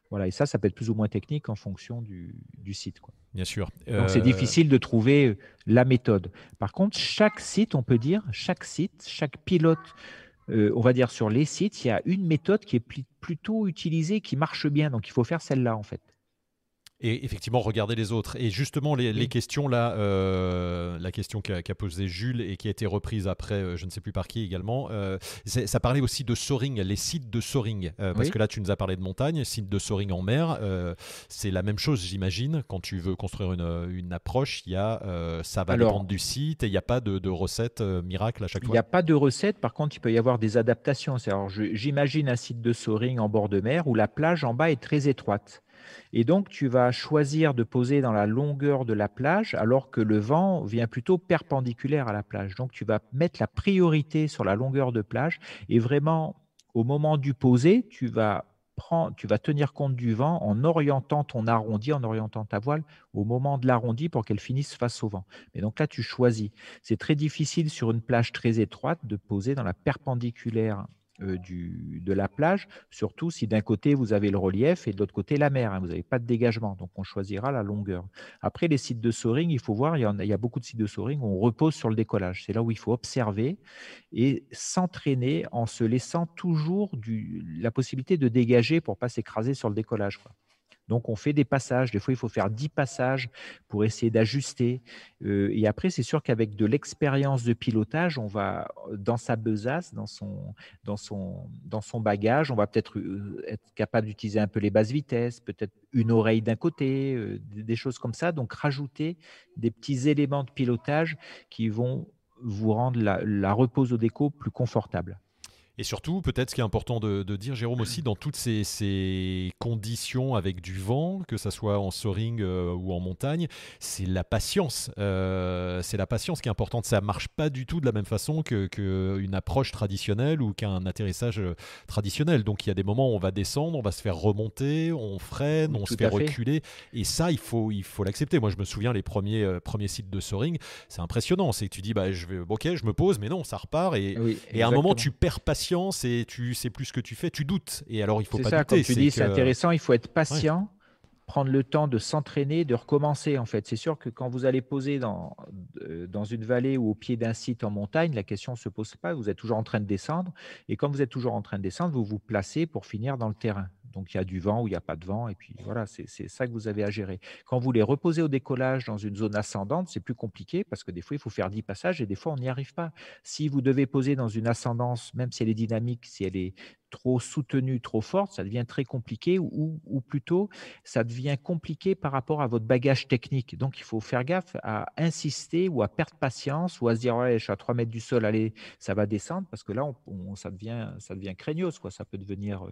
Voilà, et ça, ça peut être plus ou moins technique en fonction du, site. Quoi. Bien sûr. Donc, c'est euh, difficile de trouver euh, la méthode. Par contre, chaque site, on peut dire, chaque site, chaque pilote, euh, on va dire sur les sites, il y a une méthode qui est plutôt utilisée, qui marche bien. Donc, il faut faire celle-là, en fait et effectivement regarder les autres. Et justement, les, questions là, euh, la question qu'a posée Jules et qui a été reprise après, euh, je ne sais plus par qui également, euh, ça parlait aussi de soaring, les sites de soaring. parce que là, tu nous as parlé de montagne, sites de soaring en mer, c'est la même chose, j'imagine. Quand tu veux construire une, approche, il y a, ça va dépendre du site et il n'y a pas de, de recette miracle à chaque fois. Il n'y a pas de recette, par contre, il peut y avoir des adaptations. J'imagine un site de soaring en bord de mer où la plage en bas est très étroite. Et donc, tu vas choisir de poser dans la longueur de la plage alors que le vent vient plutôt perpendiculaire à la plage. Donc, tu vas mettre la priorité sur la longueur de plage et vraiment, au moment du poser, tu vas tu vas tenir compte du vent en orientant ton arrondi, en orientant ta voile au moment de l'arrondi pour qu'elle finisse face au vent. Mais donc là, tu choisis. C'est très difficile sur une plage très étroite de poser dans la perpendiculaire du, de la plage, surtout si d'un côté vous avez le relief et de l'autre côté la mer. Hein, vous n'avez pas de dégagement, donc on choisira la longueur. Après, les sites de soaring, il faut voir, il y, y a beaucoup de sites de soaring où on repose sur le décollage. C'est là où il faut observer et s'entraîner en se laissant toujours la possibilité de dégager pour pas s'écraser sur le décollage. Donc, on fait des passages. Des fois, il faut faire 10 passages pour essayer d'ajuster. Euh, et après, c'est sûr qu'avec de l'expérience de pilotage, on va, dans sa besace, dans son, bagage, on va peut-être euh, être capable d'utiliser un peu les basses vitesses, peut-être une oreille d'un côté, euh, des choses comme ça. Donc, rajouter des petits éléments de pilotage qui vont vous rendre la repose au déco plus confortable. Et surtout, peut-être ce qui est important de, dire, Jérôme, aussi, dans toutes ces, conditions avec du vent, que ce soit en soaring euh, ou en montagne, c'est la patience. Euh, c'est la patience qui est importante. Ça ne marche pas du tout de la même façon qu'une que approche traditionnelle ou qu'un atterrissage euh, traditionnel. Donc il y a des moments où on va descendre, on va se faire remonter, on freine, on se fait, reculer. Et ça, il faut il faut l'accepter. Moi, je me souviens les premiers, premiers sites de soaring, c'est impressionnant. C'est que tu dis, bah, je vais, ok, je me pose, mais non, ça repart. Et, et à un moment, tu perds patience et tu sais plus ce que tu fais, tu doutes. Et alors, il faut pas ça, douter. tu dis, c'est intéressant, il faut être patient. prendre le temps de s'entraîner, de recommencer en fait. C'est sûr que quand vous allez poser dans, dans une vallée ou au pied d'un site en montagne, la question ne se pose pas, vous êtes toujours en train de descendre. Et quand vous êtes toujours en train de descendre, vous vous placez pour finir dans le terrain. Donc il y a du vent ou il n'y a pas de vent, et puis voilà, c'est ça que vous avez à gérer. Quand vous les reposez au décollage dans une zone ascendante, c'est plus compliqué parce que des fois, il faut faire 10 passages et des fois, on n'y arrive pas. Si vous devez poser dans une ascendance, même si elle est dynamique, si elle est trop soutenue, trop forte, ça devient très compliqué ou, plutôt ça devient compliqué par rapport à votre bagage technique. Donc il faut faire gaffe à insister ou à perdre patience ou à se dire ouais, je suis à 3 mètres du sol, allez, ça va descendre parce que là, on, ça, devient, ça quoi. ça peut devenir euh,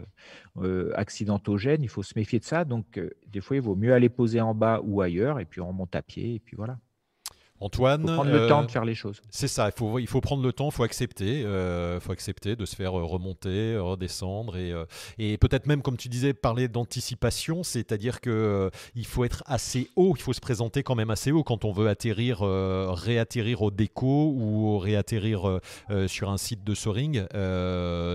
euh, accidentogène, il faut se méfier de ça. Donc euh, des fois, il vaut mieux aller poser en bas ou ailleurs et puis on remonte à pied et puis voilà. Antoine, il faut prendre le temps de faire les choses. C'est ça, il faut, il faut prendre le temps, il faut accepter, il faut accepter de se faire remonter, redescendre et, et peut-être même, comme tu disais, parler d'anticipation, c'est-à-dire que il faut être assez haut, il faut se présenter quand même assez haut quand on veut atterrir, réatterrir au déco ou réatterrir sur un site de soaring.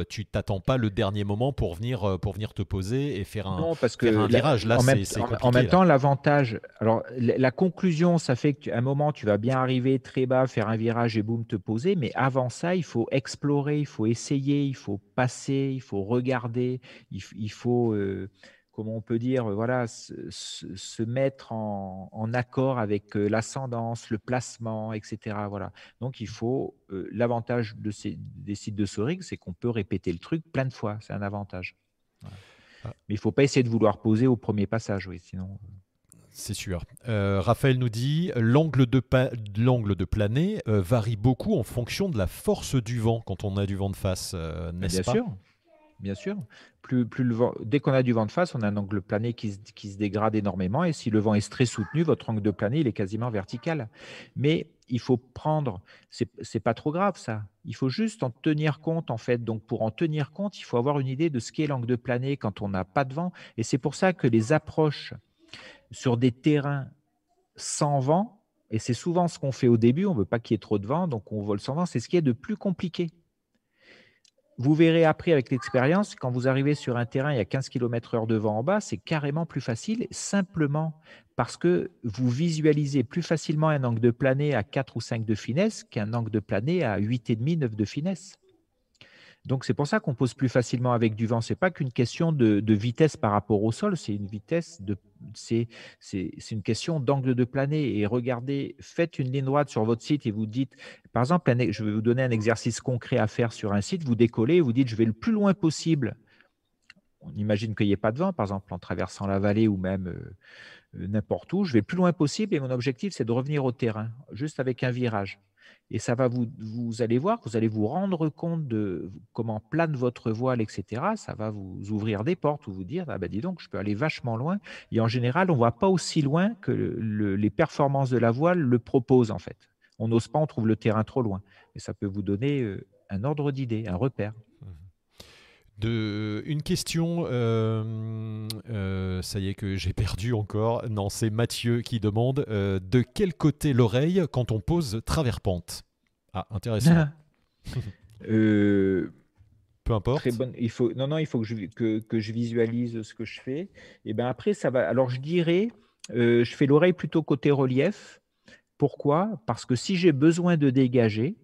tu t'attends pas le dernier moment pour venir, pour venir te poser et faire un, non, parce que un virage. Là, en, même, en même temps, l'avantage, alors la conclusion, ça fait qu'à un moment, tu vas bien arriver très bas, faire un virage et boum, te poser. Mais avant ça, il faut explorer, il faut essayer, il faut passer, il faut regarder, il, faut, euh, comment on peut dire, voilà, se, mettre en, accord avec euh, l'ascendance, le placement, etc. Voilà. Donc, il faut. Euh, l'avantage de ces, des sites de Sorig, c'est qu'on peut répéter le truc plein de fois. C'est un avantage. Ah. Mais il ne faut pas essayer de vouloir poser au premier passage, oui, sinon. C'est sûr. Euh, Raphaël nous dit l'angle de, l'angle de planer euh, varie beaucoup en fonction de la force du vent quand on a du vent de face, euh, n'est-ce pas? Bien sûr. Bien sûr. Plus, plus le vent, dès qu'on a du vent de face, on a un angle plané qui se, qui se dégrade énormément. Et si le vent est très soutenu, votre angle de plané, il est quasiment vertical. Mais il faut prendre, c'est, c'est pas trop grave ça. Il faut juste en tenir compte en fait. Donc pour en tenir compte, il faut avoir une idée de ce qu'est l'angle de plané quand on n'a pas de vent. Et c'est pour ça que les approches sur des terrains sans vent, et c'est souvent ce qu'on fait au début, on ne veut pas qu'il y ait trop de vent, donc on vole sans vent, c'est ce qui est de plus compliqué. Vous verrez après avec l'expérience, quand vous arrivez sur un terrain, il y a 15 km/h de vent en bas, c'est carrément plus facile, simplement parce que vous visualisez plus facilement un angle de planée à 4 ou 5 de finesse qu'un angle de planée à 8,5, 9 de finesse. Donc c'est pour ça qu'on pose plus facilement avec du vent. C'est pas qu'une question de, vitesse par rapport au sol, c'est une vitesse de c'est une question d'angle de plané. Et regardez, faites une ligne droite sur votre site et vous dites, par exemple, je vais vous donner un exercice concret à faire sur un site. Vous décollez et vous dites, je vais le plus loin possible. On imagine qu'il n'y ait pas de vent, par exemple en traversant la vallée ou même euh, n'importe où. Je vais le plus loin possible et mon objectif, c'est de revenir au terrain, juste avec un virage. Et ça va vous, vous allez voir, vous allez vous rendre compte de comment plane votre voile, etc. Ça va vous ouvrir des portes ou vous dire, ah ben dis donc, je peux aller vachement loin. Et en général, on ne va pas aussi loin que les performances de la voile le proposent en fait. On n'ose pas, on trouve le terrain trop loin. Et ça peut vous donner euh, un ordre d'idée, un repère. De, une question, euh, euh, ça y est que j'ai perdu encore. Non, c'est Mathieu qui demande euh, de quel côté l'oreille quand on pose travers pente Ah, intéressant. Peu importe. Très bonne. Il faut, non, non, il faut que je, que, que je visualise ce que je fais. Et bien après, ça va. Alors je dirais, je fais l'oreille plutôt côté relief. Pourquoi? Parce que si j'ai besoin de dégager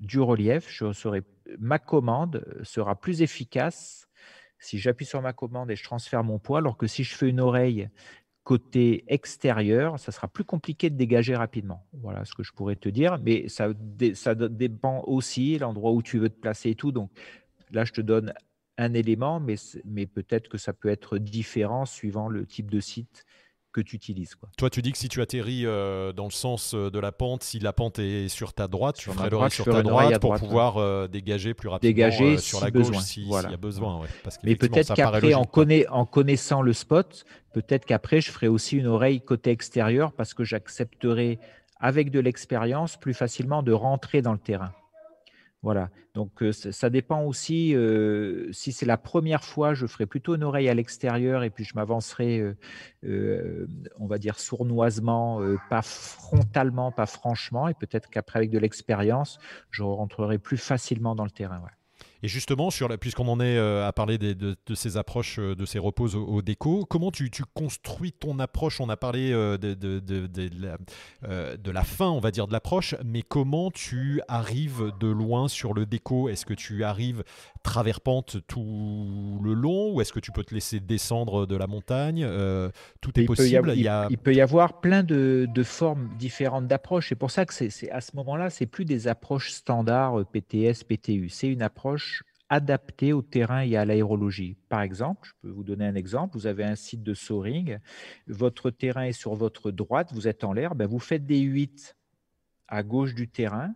du relief, je serai ma commande sera plus efficace si j'appuie sur ma commande et je transfère mon poids, alors que si je fais une oreille côté extérieur, ça sera plus compliqué de dégager rapidement. Voilà ce que je pourrais te dire, mais ça, dépend aussi l'endroit où tu veux te placer et tout. Donc là, je te donne un élément, mais peut-être que ça peut être différent suivant le type de site que tu utilises. Quoi. Toi, tu dis que si tu atterris euh, dans le sens euh, de la pente, si la pente est sur ta droite, tu ferais l'oreille sur ta droite, pour pouvoir euh, dégager plus rapidement dégager sur la gauche s'il y a besoin. Mais peut-être qu'après, en, en, connaissant le spot, peut-être qu'après, je ferai aussi une oreille côté extérieur parce que j'accepterai avec de l'expérience plus facilement de rentrer dans le terrain. Voilà. Donc, euh, ça dépend aussi. Euh, si c'est la première fois, je ferai plutôt une oreille à l'extérieur et puis je m'avancerai, euh, on va dire, sournoisement, pas frontalement, pas franchement. Et peut-être qu'après, avec de l'expérience, je rentrerai plus facilement dans le terrain. Et justement, puisqu'on en est euh, à parler de, ces approches, euh, de ces repos au, déco, comment tu, construis ton approche? On a parlé euh, de, la, fin, on va dire, de l'approche, mais comment tu arrives de loin sur le déco? Est-ce que tu arrives travers pente tout le long ou est-ce que tu peux te laisser descendre de la montagne? Tout est possible. il, peut y avoir plein de, formes différentes d'approches. C'est pour ça que c'est à ce moment-là, c'est plus des approches standards PTS, PTU. C'est une approche adapté au terrain et à l'aérologie. Par exemple, je peux vous donner un exemple, vous avez un site de soaring, votre terrain est sur votre droite, vous êtes en l'air, ben vous faites des 8 à gauche du terrain,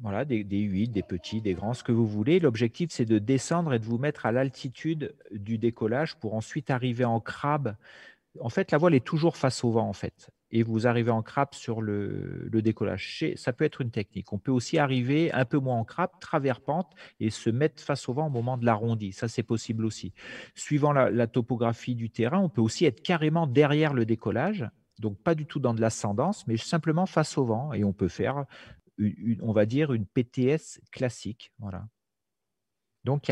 voilà, des, des 8, des petits, des grands, ce que vous voulez. L'objectif, c'est de descendre et de vous mettre à l'altitude du décollage pour ensuite arriver en crabe. En fait, la voile est toujours face au vent, en fait. Et vous arrivez en crabe sur le, décollage. Ça peut être une technique. On peut aussi arriver un peu moins en crabe, travers pente, et se mettre face au vent au moment de l'arrondi. Ça, c'est possible aussi. Suivant la, topographie du terrain, on peut aussi être carrément derrière le décollage, donc pas du tout dans de l'ascendance, mais simplement face au vent, et on peut faire, on va dire, une PTS classique. Voilà. Donc,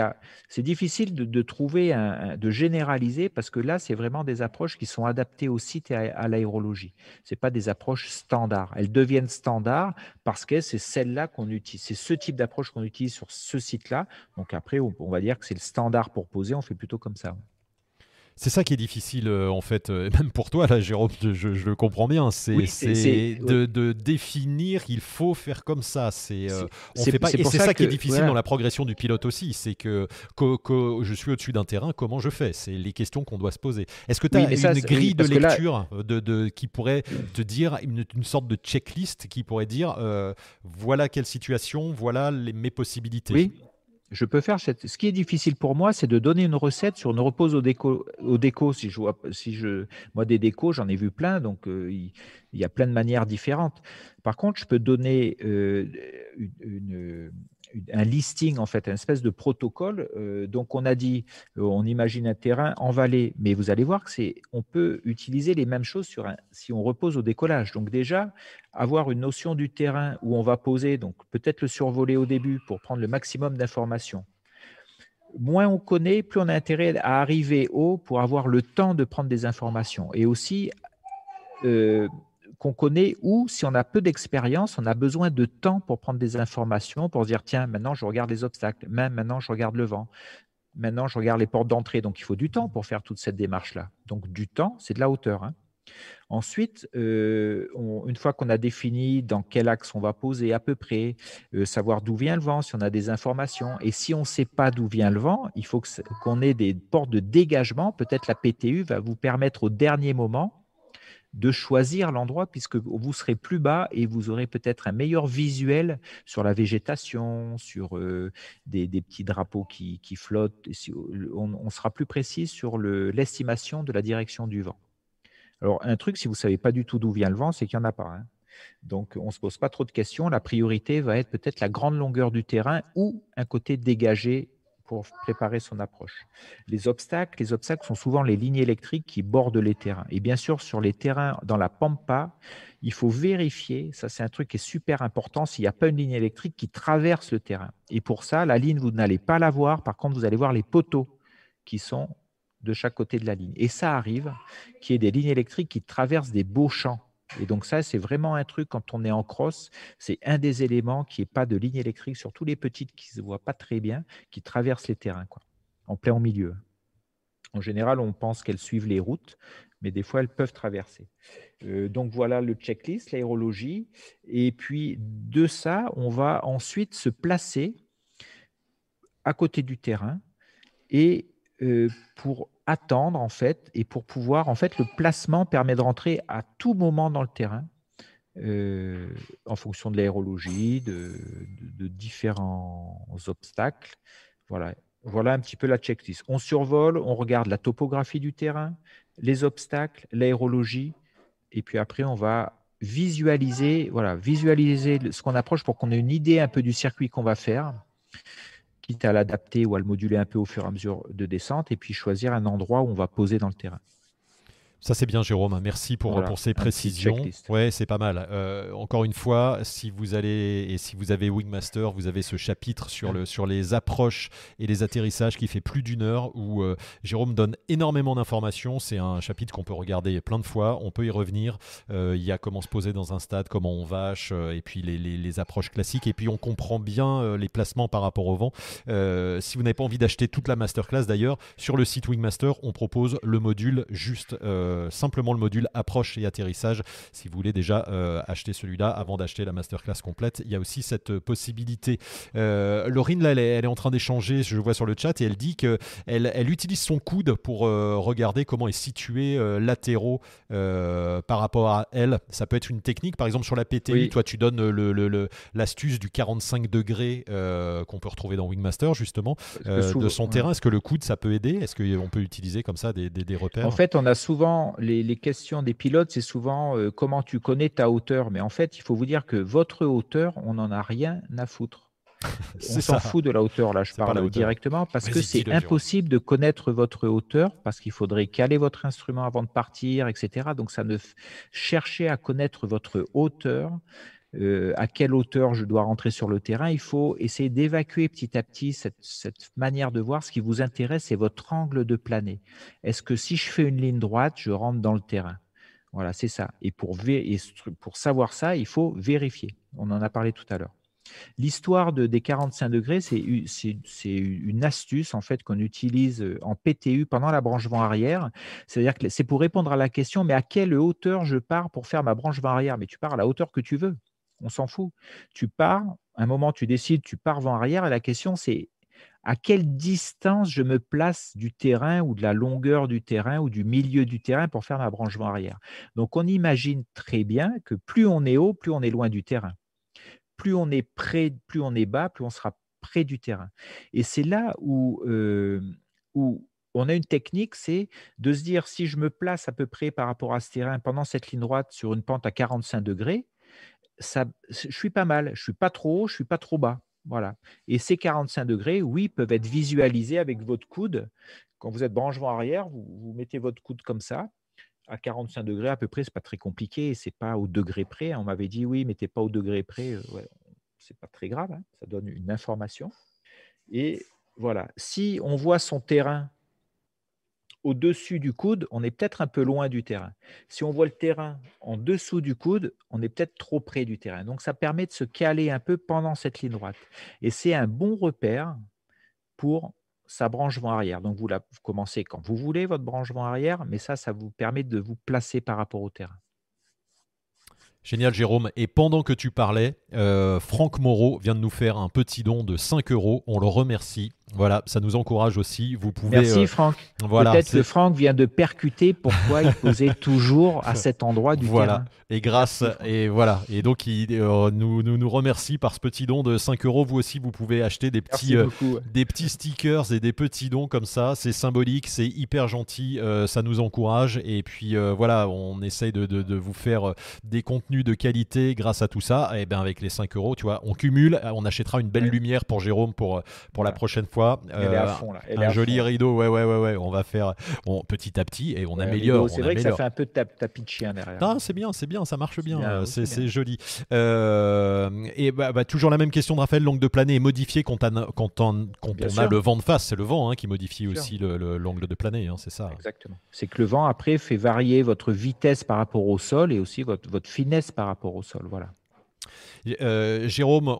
c'est difficile de, trouver, de généraliser, parce que là, c'est vraiment des approches qui sont adaptées au site et à, l'aérologie. Ce pas des approches standards. Elles deviennent standards parce que c'est celle-là qu'on utilise. C'est ce type d'approche qu'on utilise sur ce site-là. Donc après, on, va dire que c'est le standard pour poser. On fait plutôt comme ça. C'est ça qui est difficile euh, en fait, euh, même pour toi là, Jérôme, je, le comprends bien. C'est de, définir, il faut faire comme ça. C'est euh, et c'est ça, qui est difficile dans la progression du pilote aussi. C'est que, que, je suis au-dessus d'un terrain, comment je fais? C'est les questions qu'on doit se poser. Est-ce que tu as une grille de lecture de, qui pourrait te dire une, sorte de checklist qui pourrait dire voilà quelle situation, voilà les, mes possibilités? Oui je peux faire cette... Ce qui est difficile pour moi, c'est de donner une recette sur une repose au déco. Au déco si je vois, si je, moi des décos, j'en ai vu plein, donc euh, il, y a plein de manières différentes. Par contre, je peux donner euh, une, un listing, en fait, une espèce de protocole. Euh, donc, on a dit, euh, on imagine un terrain en vallée, mais vous allez voir que c'est, on peut utiliser les mêmes choses sur un, si on repose au décollage. Donc, déjà, avoir une notion du terrain où on va poser, donc peut-être le survoler au début pour prendre le maximum d'informations. Moins on connaît, plus on a intérêt à arriver haut pour avoir le temps de prendre des informations. Et aussi, euh, qu'on connaît ou si on a peu d'expérience, on a besoin de temps pour prendre des informations, pour se dire, tiens, maintenant je regarde les obstacles, même maintenant je regarde le vent, maintenant je regarde les portes d'entrée. Donc il faut du temps pour faire toute cette démarche-là. Donc du temps, c'est de la hauteur. Hein. Ensuite, euh, une fois qu'on a défini dans quel axe on va poser à peu près, euh, savoir d'où vient le vent, si on a des informations, et si on ne sait pas d'où vient le vent, il faut qu'on ait des portes de dégagement. Peut-être la PTU va vous permettre au dernier moment de choisir l'endroit puisque vous serez plus bas et vous aurez peut-être un meilleur visuel sur la végétation, sur euh, des, petits drapeaux qui, flottent. On, sera plus précis sur l'estimation de la direction du vent. Alors, un truc, si vous ne savez pas du tout d'où vient le vent, c'est qu'il n'y en a pas. Hein. Donc, on ne se pose pas trop de questions. La priorité va être peut-être la grande longueur du terrain ou un côté dégagé pour préparer son approche. Les obstacles, les obstacles sont souvent les lignes électriques qui bordent les terrains. Et bien sûr, sur les terrains dans la pampa, il faut vérifier, ça c'est un truc qui est super important, s'il n'y a pas une ligne électrique qui traverse le terrain. Et pour ça, la ligne, vous n'allez pas la voir, par contre, vous allez voir les poteaux qui sont de chaque côté de la ligne. Et ça arrive qu'il y ait des lignes électriques qui traversent des beaux champs et donc ça, c'est vraiment un truc, quand on est en cross, c'est un des éléments qui n'est pas de ligne électrique, surtout les petites qui se voient pas très bien, qui traversent les terrains, quoi, en plein milieu. En général, on pense qu'elles suivent les routes, mais des fois, elles peuvent traverser. Euh, donc voilà le checklist, l'aérologie. Et puis de ça, on va ensuite se placer à côté du terrain et euh, pour attendre en fait et pour pouvoir en fait le placement permet de rentrer à tout moment dans le terrain euh, en fonction de l'aérologie, de, différents obstacles. Voilà. voilà un petit peu la checklist. On survole, on regarde la topographie du terrain, les obstacles, l'aérologie, et puis après on va visualiser, voilà, visualiser ce qu'on approche pour qu'on ait une idée un peu du circuit qu'on va faire quitte à l'adapter ou à le moduler un peu au fur et à mesure de descente, et puis choisir un endroit où on va poser dans le terrain. Ça c'est bien Jérôme, merci pour, pour ces précisions. Ouais, c'est pas mal. Euh, encore une fois, si vous allez et si vous avez Wingmaster, vous avez ce chapitre sur, le, sur les approches et les atterrissages qui fait plus d'une heure où euh, Jérôme donne énormément d'informations. C'est un chapitre qu'on peut regarder plein de fois, on peut y revenir. Euh, il y a comment se poser dans un stade, comment on vache, et puis les, les, les, approches classiques. Et puis on comprend bien les placements par rapport au vent. si vous n'avez pas envie d'acheter toute la masterclass d'ailleurs, sur le site Wingmaster, on propose le module juste euh, simplement le module approche et atterrissage. Si vous voulez déjà euh, acheter celui-là avant d'acheter la masterclass complète, il y a aussi cette euh, possibilité. Laurine, là, elle est, en train d'échanger, je vois sur le chat, et elle dit qu'elle elle utilise son coude pour regarder comment est situé latéraux par rapport à elle. Ça peut être une technique, par exemple sur la PTI, toi tu donnes l'astuce le, du 45 degrés qu'on peut retrouver dans Wingmaster justement de son terrain. Est-ce que le coude ça peut aider? Est-ce qu'on peut utiliser comme ça des, des repères? En fait, on a souvent souvent, les, questions des pilotes, c'est souvent euh, comment tu connais ta hauteur. Mais en fait, il faut vous dire que votre hauteur, on n'en a rien à foutre. on s'en fout de la hauteur, là, je parle directement, parce que c'est impossible de connaître votre hauteur, parce qu'il faudrait caler votre instrument avant de partir, etc. Donc, ça ne cherchez à connaître votre hauteur, euh, à quelle hauteur je dois rentrer sur le terrain. Il faut essayer d'évacuer petit à petit cette, manière de voir. Ce qui vous intéresse, c'est votre angle de planer. Est-ce que si je fais une ligne droite, je rentre dans le terrain? Voilà, c'est ça. Et pour, savoir ça, il faut vérifier. On en a parlé tout à l'heure. L'histoire de, des 45 degrés, c'est une astuce en fait qu'on utilise euh, en PTU pendant la branche vent arrière. C'est-à-dire que c'est pour répondre à la question, mais à quelle hauteur je pars pour faire ma branche vent arrière? Mais tu pars à la hauteur que tu veux on s'en fout. Tu pars, un moment tu décides, tu pars vent arrière, et la question c'est à quelle distance je me place du terrain ou de la longueur du terrain ou du milieu du terrain pour faire ma branche vent arrière. Donc on imagine très bien que plus on est haut, plus on est loin du terrain. Plus on est près, plus on est bas, plus on sera près du terrain. Et c'est là où, euh, où on a une technique, c'est de se dire si je me place à peu près par rapport à ce terrain pendant cette ligne droite sur une pente à 45 degrés, je suis pas mal. Je suis pas trop haut, je suis pas trop bas. Voilà. Et ces 45 degrés, oui, peuvent être visualisés avec votre coude. Quand vous êtes branchement arrière, vous, mettez votre coude comme ça. À 45 degrés à peu près, c'est pas très compliqué, c'est pas au degré près. On m'avait dit oui, mettez pas au degré près. Euh, ouais, c'est pas très grave, hein. ça donne une information. Et voilà, si on voit son terrain au-dessus du coude, on est peut-être un peu loin du terrain. Si on voit le terrain en dessous du coude, on est peut-être trop près du terrain. Donc ça permet de se caler un peu pendant cette ligne droite. Et c'est un bon repère pour sa branche vent arrière. Donc vous, commencez quand vous voulez votre branche vent arrière, mais ça, ça vous permet de vous placer par rapport au terrain. Génial, Jérôme. Et pendant que tu parlais, euh, Franck Moreau vient de nous faire un petit don de 5 euros. On le remercie. Voilà, ça nous encourage aussi. Vous pouvez. Merci, euh, Franck. Voilà, Peut-être que Franck vient de percuter pourquoi il posait toujours à cet endroit du voilà. terrain. Et grâce, et voilà. Et donc, il euh, nous, nous, nous, remercie par ce petit don de 5 euros. Vous aussi, vous pouvez acheter des petits, des petits stickers et des petits dons comme ça. C'est symbolique, c'est hyper gentil. ça nous encourage. Et puis, voilà, on essaye de, de, de vous faire des contenus de qualité grâce à tout ça, et eh bien avec les 5 euros, tu vois, on cumule, on achètera une belle lumière pour Jérôme pour, pour la prochaine fois. Elle est à euh, fond, là. un joli rideau, ouais, ouais, ouais, ouais, on va faire on, petit à petit et on améliore. C'est vrai que ça fait un peu de tapis de chien derrière. Non, c'est bien, c'est bien, ça marche bien, c'est joli. Euh, et bah, bah, toujours la même question de Raphaël, l'angle de planer est modifié quand, on, quand on, quand on a le vent de face, c'est le vent hein, qui modifie aussi l'angle de planer, hein, c'est ça. Exactement. C'est que le vent après fait varier votre vitesse par rapport au sol et aussi votre, votre finesse par rapport au sol. Voilà. Euh, Jérôme,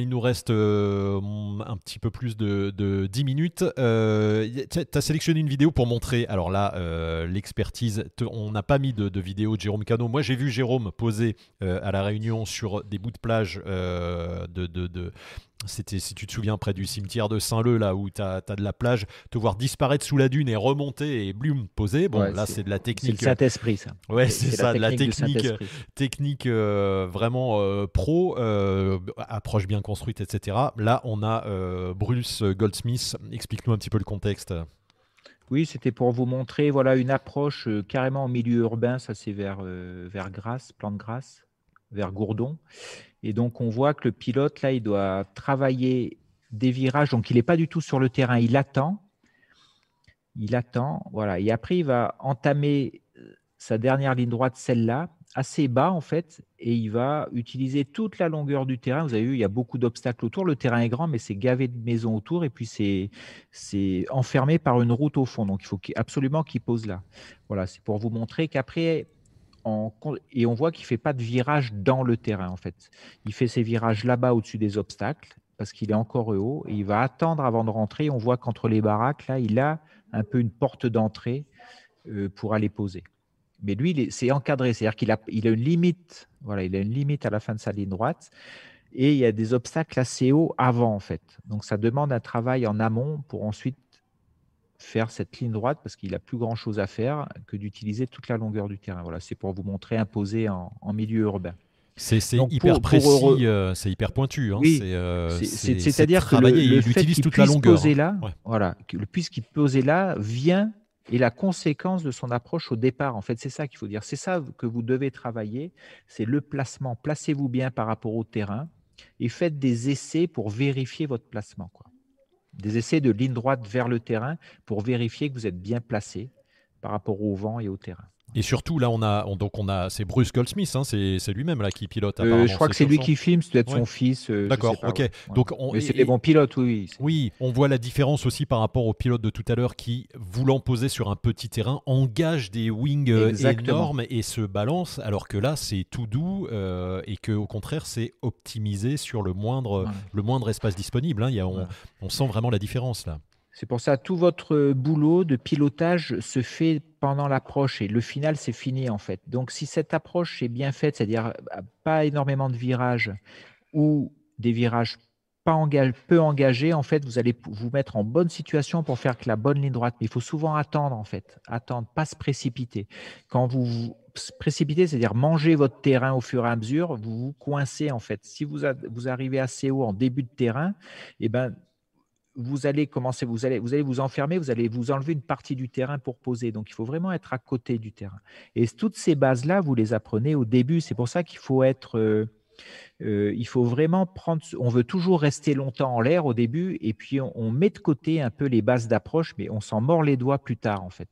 il nous reste euh, un petit peu plus de, de 10 minutes. Euh, tu as sélectionné une vidéo pour montrer, alors là, l'expertise. On n'a pas mis de, de, vidéo de Jérôme Cano. Moi, j'ai vu Jérôme poser à la Réunion sur des bouts de plage de, de, c'était, si tu te souviens, près du cimetière de Saint-Leu, là où tu as, de la plage, te voir disparaître sous la dune et remonter et blum, poser. Bon, là, c'est de la technique. C'est le Saint-Esprit, ça. Ouais, c'est, ça, de la technique, technique euh, vraiment euh, pro, euh, approche bien construite, etc. Là, on a Bruce Goldsmith. Explique-nous un petit peu le contexte. Oui, c'était pour vous montrer voilà, une approche carrément en milieu urbain, ça c'est vers, vers Grasse, plan de Grasse, vers Gourdon. Et donc, on voit que le pilote, là, il doit travailler des virages. Donc, il n'est pas du tout sur le terrain. Il attend. Il attend. Voilà. Et après, il va entamer euh, sa dernière ligne droite, celle-là, assez bas, en fait. Et il va utiliser toute la longueur du terrain. Vous avez vu, il y a beaucoup d'obstacles autour. Le terrain est grand, mais c'est gavé de maisons autour. Et puis, c'est enfermé par une route au fond. Donc, il faut absolument qu'il pose là. Voilà. C'est pour vous montrer qu'après, et on voit qu'il fait pas de virage dans le terrain, en fait. Il fait ses virages là-bas au-dessus des obstacles, parce qu'il est encore haut, et il va attendre avant de rentrer. On voit qu'entre les baraques, là, il a un peu une porte d'entrée euh, pour aller poser. Mais lui, c'est encadré, c'est-à-dire qu'il a, a une limite, voilà, il a une limite à la fin de sa ligne droite, et il y a des obstacles assez hauts avant, en fait. Donc, ça demande un travail en amont pour ensuite faire cette ligne droite parce qu'il a plus grand chose à faire que d'utiliser toute la longueur du terrain. Voilà, c'est pour vous montrer imposé en, milieu urbain. C'est hyper précis, euh, c'est hyper pointu. Hein. Euh, c'est-à-dire que le, fait qu'il puisse poser là, voilà, puisqu'il posait là, vient et la conséquence de son approche au départ. En fait, c'est ça qu'il faut dire. C'est ça que vous devez travailler, c'est le placement. Placez-vous bien par rapport au terrain et faites des essais pour vérifier votre placement. Quoi. Des essais de ligne droite vers le terrain pour vérifier que vous êtes bien placé par rapport au vent et au terrain. Et surtout, là, on a, donc on a, c'est Bruce Goldsmith, hein, c'est, lui-même là qui pilote. Euh, je crois que c'est lui qui filme, c'est peut-être son fils. Euh, D'accord, ok. Donc on, Mais c'est des bons pilotes, oui. Oui, on voit la différence aussi par rapport au pilote de tout à l'heure qui, voulant poser sur un petit terrain, engage des wings euh, énormes et se balance, alors que là, c'est tout doux et que au contraire, c'est optimisé sur le moindre, le moindre espace disponible. Hein. Il y a, on sent vraiment la différence là. C'est pour ça tout votre boulot de pilotage se fait pendant l'approche et le final c'est fini en fait. Donc si cette approche est bien faite, c'est-à-dire euh, pas énormément de virages ou des virages pas peu engagés, en fait vous allez vous mettre en bonne situation pour faire que la bonne ligne droite. Mais il faut souvent attendre en fait, attendre, pas se précipiter. Quand vous vous précipitez, c'est-à-dire manger votre terrain au fur et à mesure, vous vous coincez en fait. Si vous, vous arrivez assez haut en début de terrain, eh ben vous allez commencer, vous allez, vous allez vous enfermer, vous allez vous enlever une partie du terrain pour poser. Donc, il faut vraiment être à côté du terrain. Et toutes ces bases-là, vous les apprenez au début. C'est pour ça qu'il faut être euh, euh, il faut vraiment prendre. On veut toujours rester longtemps en l'air au début, et puis on, met de côté un peu les bases d'approche, mais on s'en mord les doigts plus tard en fait.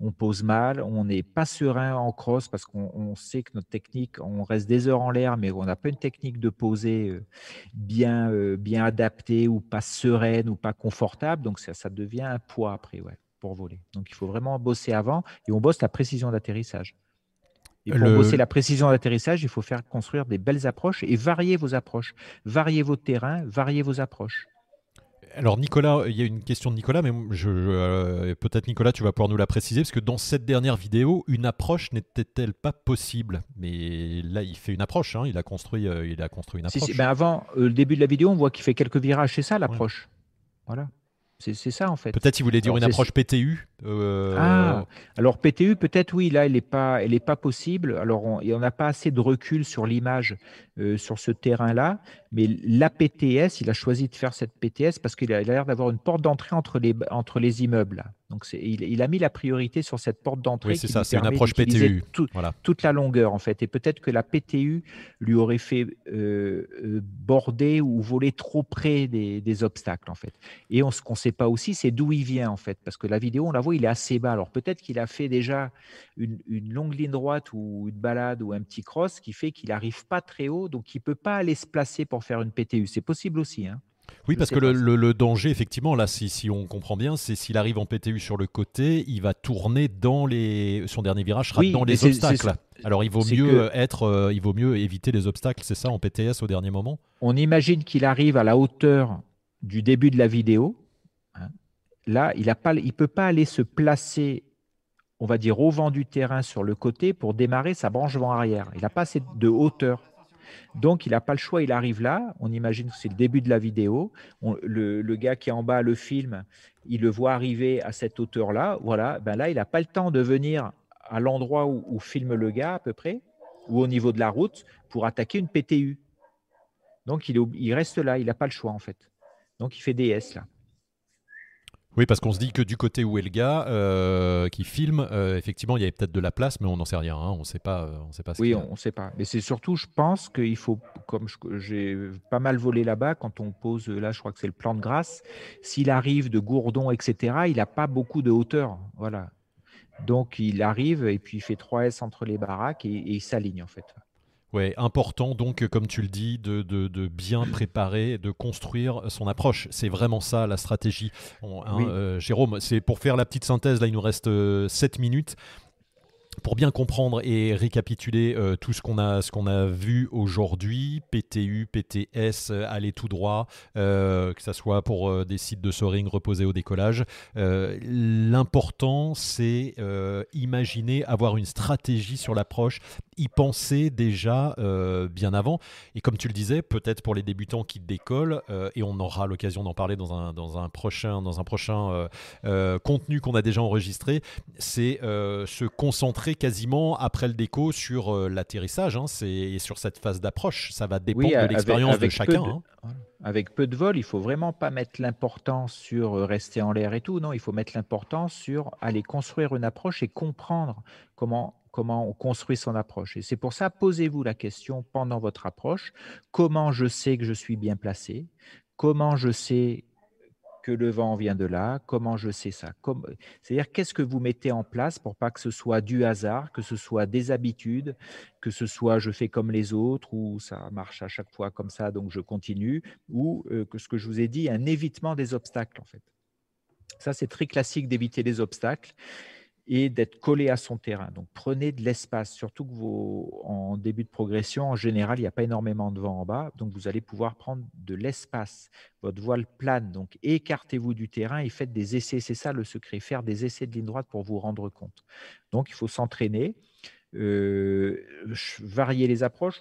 On pose mal, on n'est pas serein en cross parce qu'on sait que notre technique, on reste des heures en l'air, mais on n'a pas une technique de poser euh, bien, euh, bien adaptée ou pas sereine ou pas confortable, donc ça, ça devient un poids après, ouais, pour voler. Donc il faut vraiment bosser avant, et on bosse la précision d'atterrissage. Et pour bosser la précision d'atterrissage, il faut faire construire des belles approches et varier vos approches. Varier vos terrains, varier vos approches. Alors Nicolas, il y a une question de Nicolas, mais je, euh, peut-être Nicolas, tu vas pouvoir nous la préciser, parce que dans cette dernière vidéo, une approche n'était-elle pas possible? Mais là, il fait une approche, hein, il, a construit, euh, il a construit une approche. Ben avant euh, le début de la vidéo, on voit qu'il fait quelques virages, c'est ça l'approche. Voilà. C'est ça en fait. Peut-être il voulait dire une approche PTU. Euh, ah, alors PTU, peut-être oui, là, elle n'est pas, elle pas possible. Alors, on n'a pas assez de recul sur l'image euh, sur ce terrain-là, mais la PTS, il a choisi de faire cette PTS parce qu'il a l'air d'avoir une porte d'entrée entre les, entre les immeubles. Donc, il, il, a mis la priorité sur cette porte d'entrée. Oui, c'est ça, c'est une approche PTU. voilà. Toute la longueur, en fait. Et peut-être que la PTU lui aurait fait euh, euh, border ou voler trop près des, des obstacles, en fait. Et on, ce qu'on ne sait pas aussi, c'est d'où il vient, en fait. Parce que la vidéo, on la voit, il est assez bas. Alors, peut-être qu'il a fait déjà une, une, longue ligne droite ou une balade ou un petit cross qui fait qu'il n'arrive pas très haut, donc il ne peut pas aller se placer pour faire une PTU. C'est possible aussi. Hein. Oui, parce que le, danger, effectivement, là, si, si on comprend bien, c'est s'il arrive en PTU sur le côté, il va tourner dans les. Son dernier virage sera dans les obstacles. Alors, il vaut mieux être, euh, il vaut mieux éviter les obstacles, c'est ça, en PTS au dernier moment? On imagine qu'il arrive à la hauteur du début de la vidéo. Hein. Là, il ne peut pas aller se placer, on va dire, au vent du terrain sur le côté pour démarrer sa branche vent arrière. Il n'a pas assez de hauteur. Donc, il n'a pas le choix, il arrive là. On imagine que c'est le début de la vidéo. le, gars qui est en bas le film, il le voit arriver à cette hauteur-là. Voilà, ben là, il n'a pas le temps de venir à l'endroit où, filme le gars à peu près, ou au niveau de la route, pour attaquer une PTU. Donc, il, reste là, il n'a pas le choix en fait. Donc, il fait DS là. Oui, parce qu'on se dit que du côté où est le gars euh, qui filme, euh, effectivement, il y avait peut-être de la place, mais on n'en sait rien. Hein. on ne sait pas. Euh, on sait pas. oui, on ne sait pas. Mais c'est surtout, je pense qu'il faut, comme j'ai pas mal volé là-bas, quand on pose, là, je crois que c'est le plan de grâce. S'il arrive de Gourdon, etc., il n'a pas beaucoup de hauteur. Voilà. Donc il arrive et puis il fait 3S entre les baraques et, et il s'aligne en fait. Ouais, important donc, comme tu le dis, de, de, bien préparer, de construire son approche. C'est vraiment ça la stratégie. Hein, euh, Jérôme, c'est pour faire la petite synthèse, là il nous reste 7 euh, minutes pour bien comprendre et récapituler euh, tout ce qu'on a, ce qu'on a vu aujourd'hui, PTU, PTS, euh, aller tout droit, euh, que ce soit pour des sites de soaring reposés au décollage, l'important c'est imaginer, avoir une stratégie sur l'approche, y penser déjà bien avant. Et comme tu le disais, peut-être pour les débutants qui décollent, et on aura l'occasion d'en parler dans un, dans un prochain, dans un prochain contenu qu'on a déjà enregistré, c'est se concentrer quasiment après le déco sur euh, l'atterrissage, hein, c'est sur cette phase d'approche. Ça va dépendre de l'expérience de chacun. Hein. avec peu de vol, il faut vraiment pas mettre l'importance sur euh, rester en l'air et tout. Non, il faut mettre l'importance sur aller construire une approche et comprendre comment comment on construit son approche. Et c'est pour ça, posez-vous la question pendant votre approche, comment je sais que je suis bien placé, comment je sais que le vent vient de là, comment je sais ça? C'est-à-dire qu'est-ce que vous mettez en place pour pas que ce soit du hasard, que ce soit des habitudes, que ce soit je fais comme les autres ou ça marche à chaque fois comme ça, donc je continue, ou euh, que ce que je vous ai dit, un évitement des obstacles en fait. Ça, c'est très classique d'éviter les obstacles et d'être collé à son terrain. Donc prenez de l'espace, surtout que vous, en début de progression, en général, il n'y a pas énormément de vent en bas, donc vous allez pouvoir prendre de l'espace. Votre voile plane, donc écartez-vous du terrain et faites des essais. C'est ça le secret, faire des essais de ligne droite pour vous rendre compte. Donc il faut s'entraîner. Euh, varier les approches.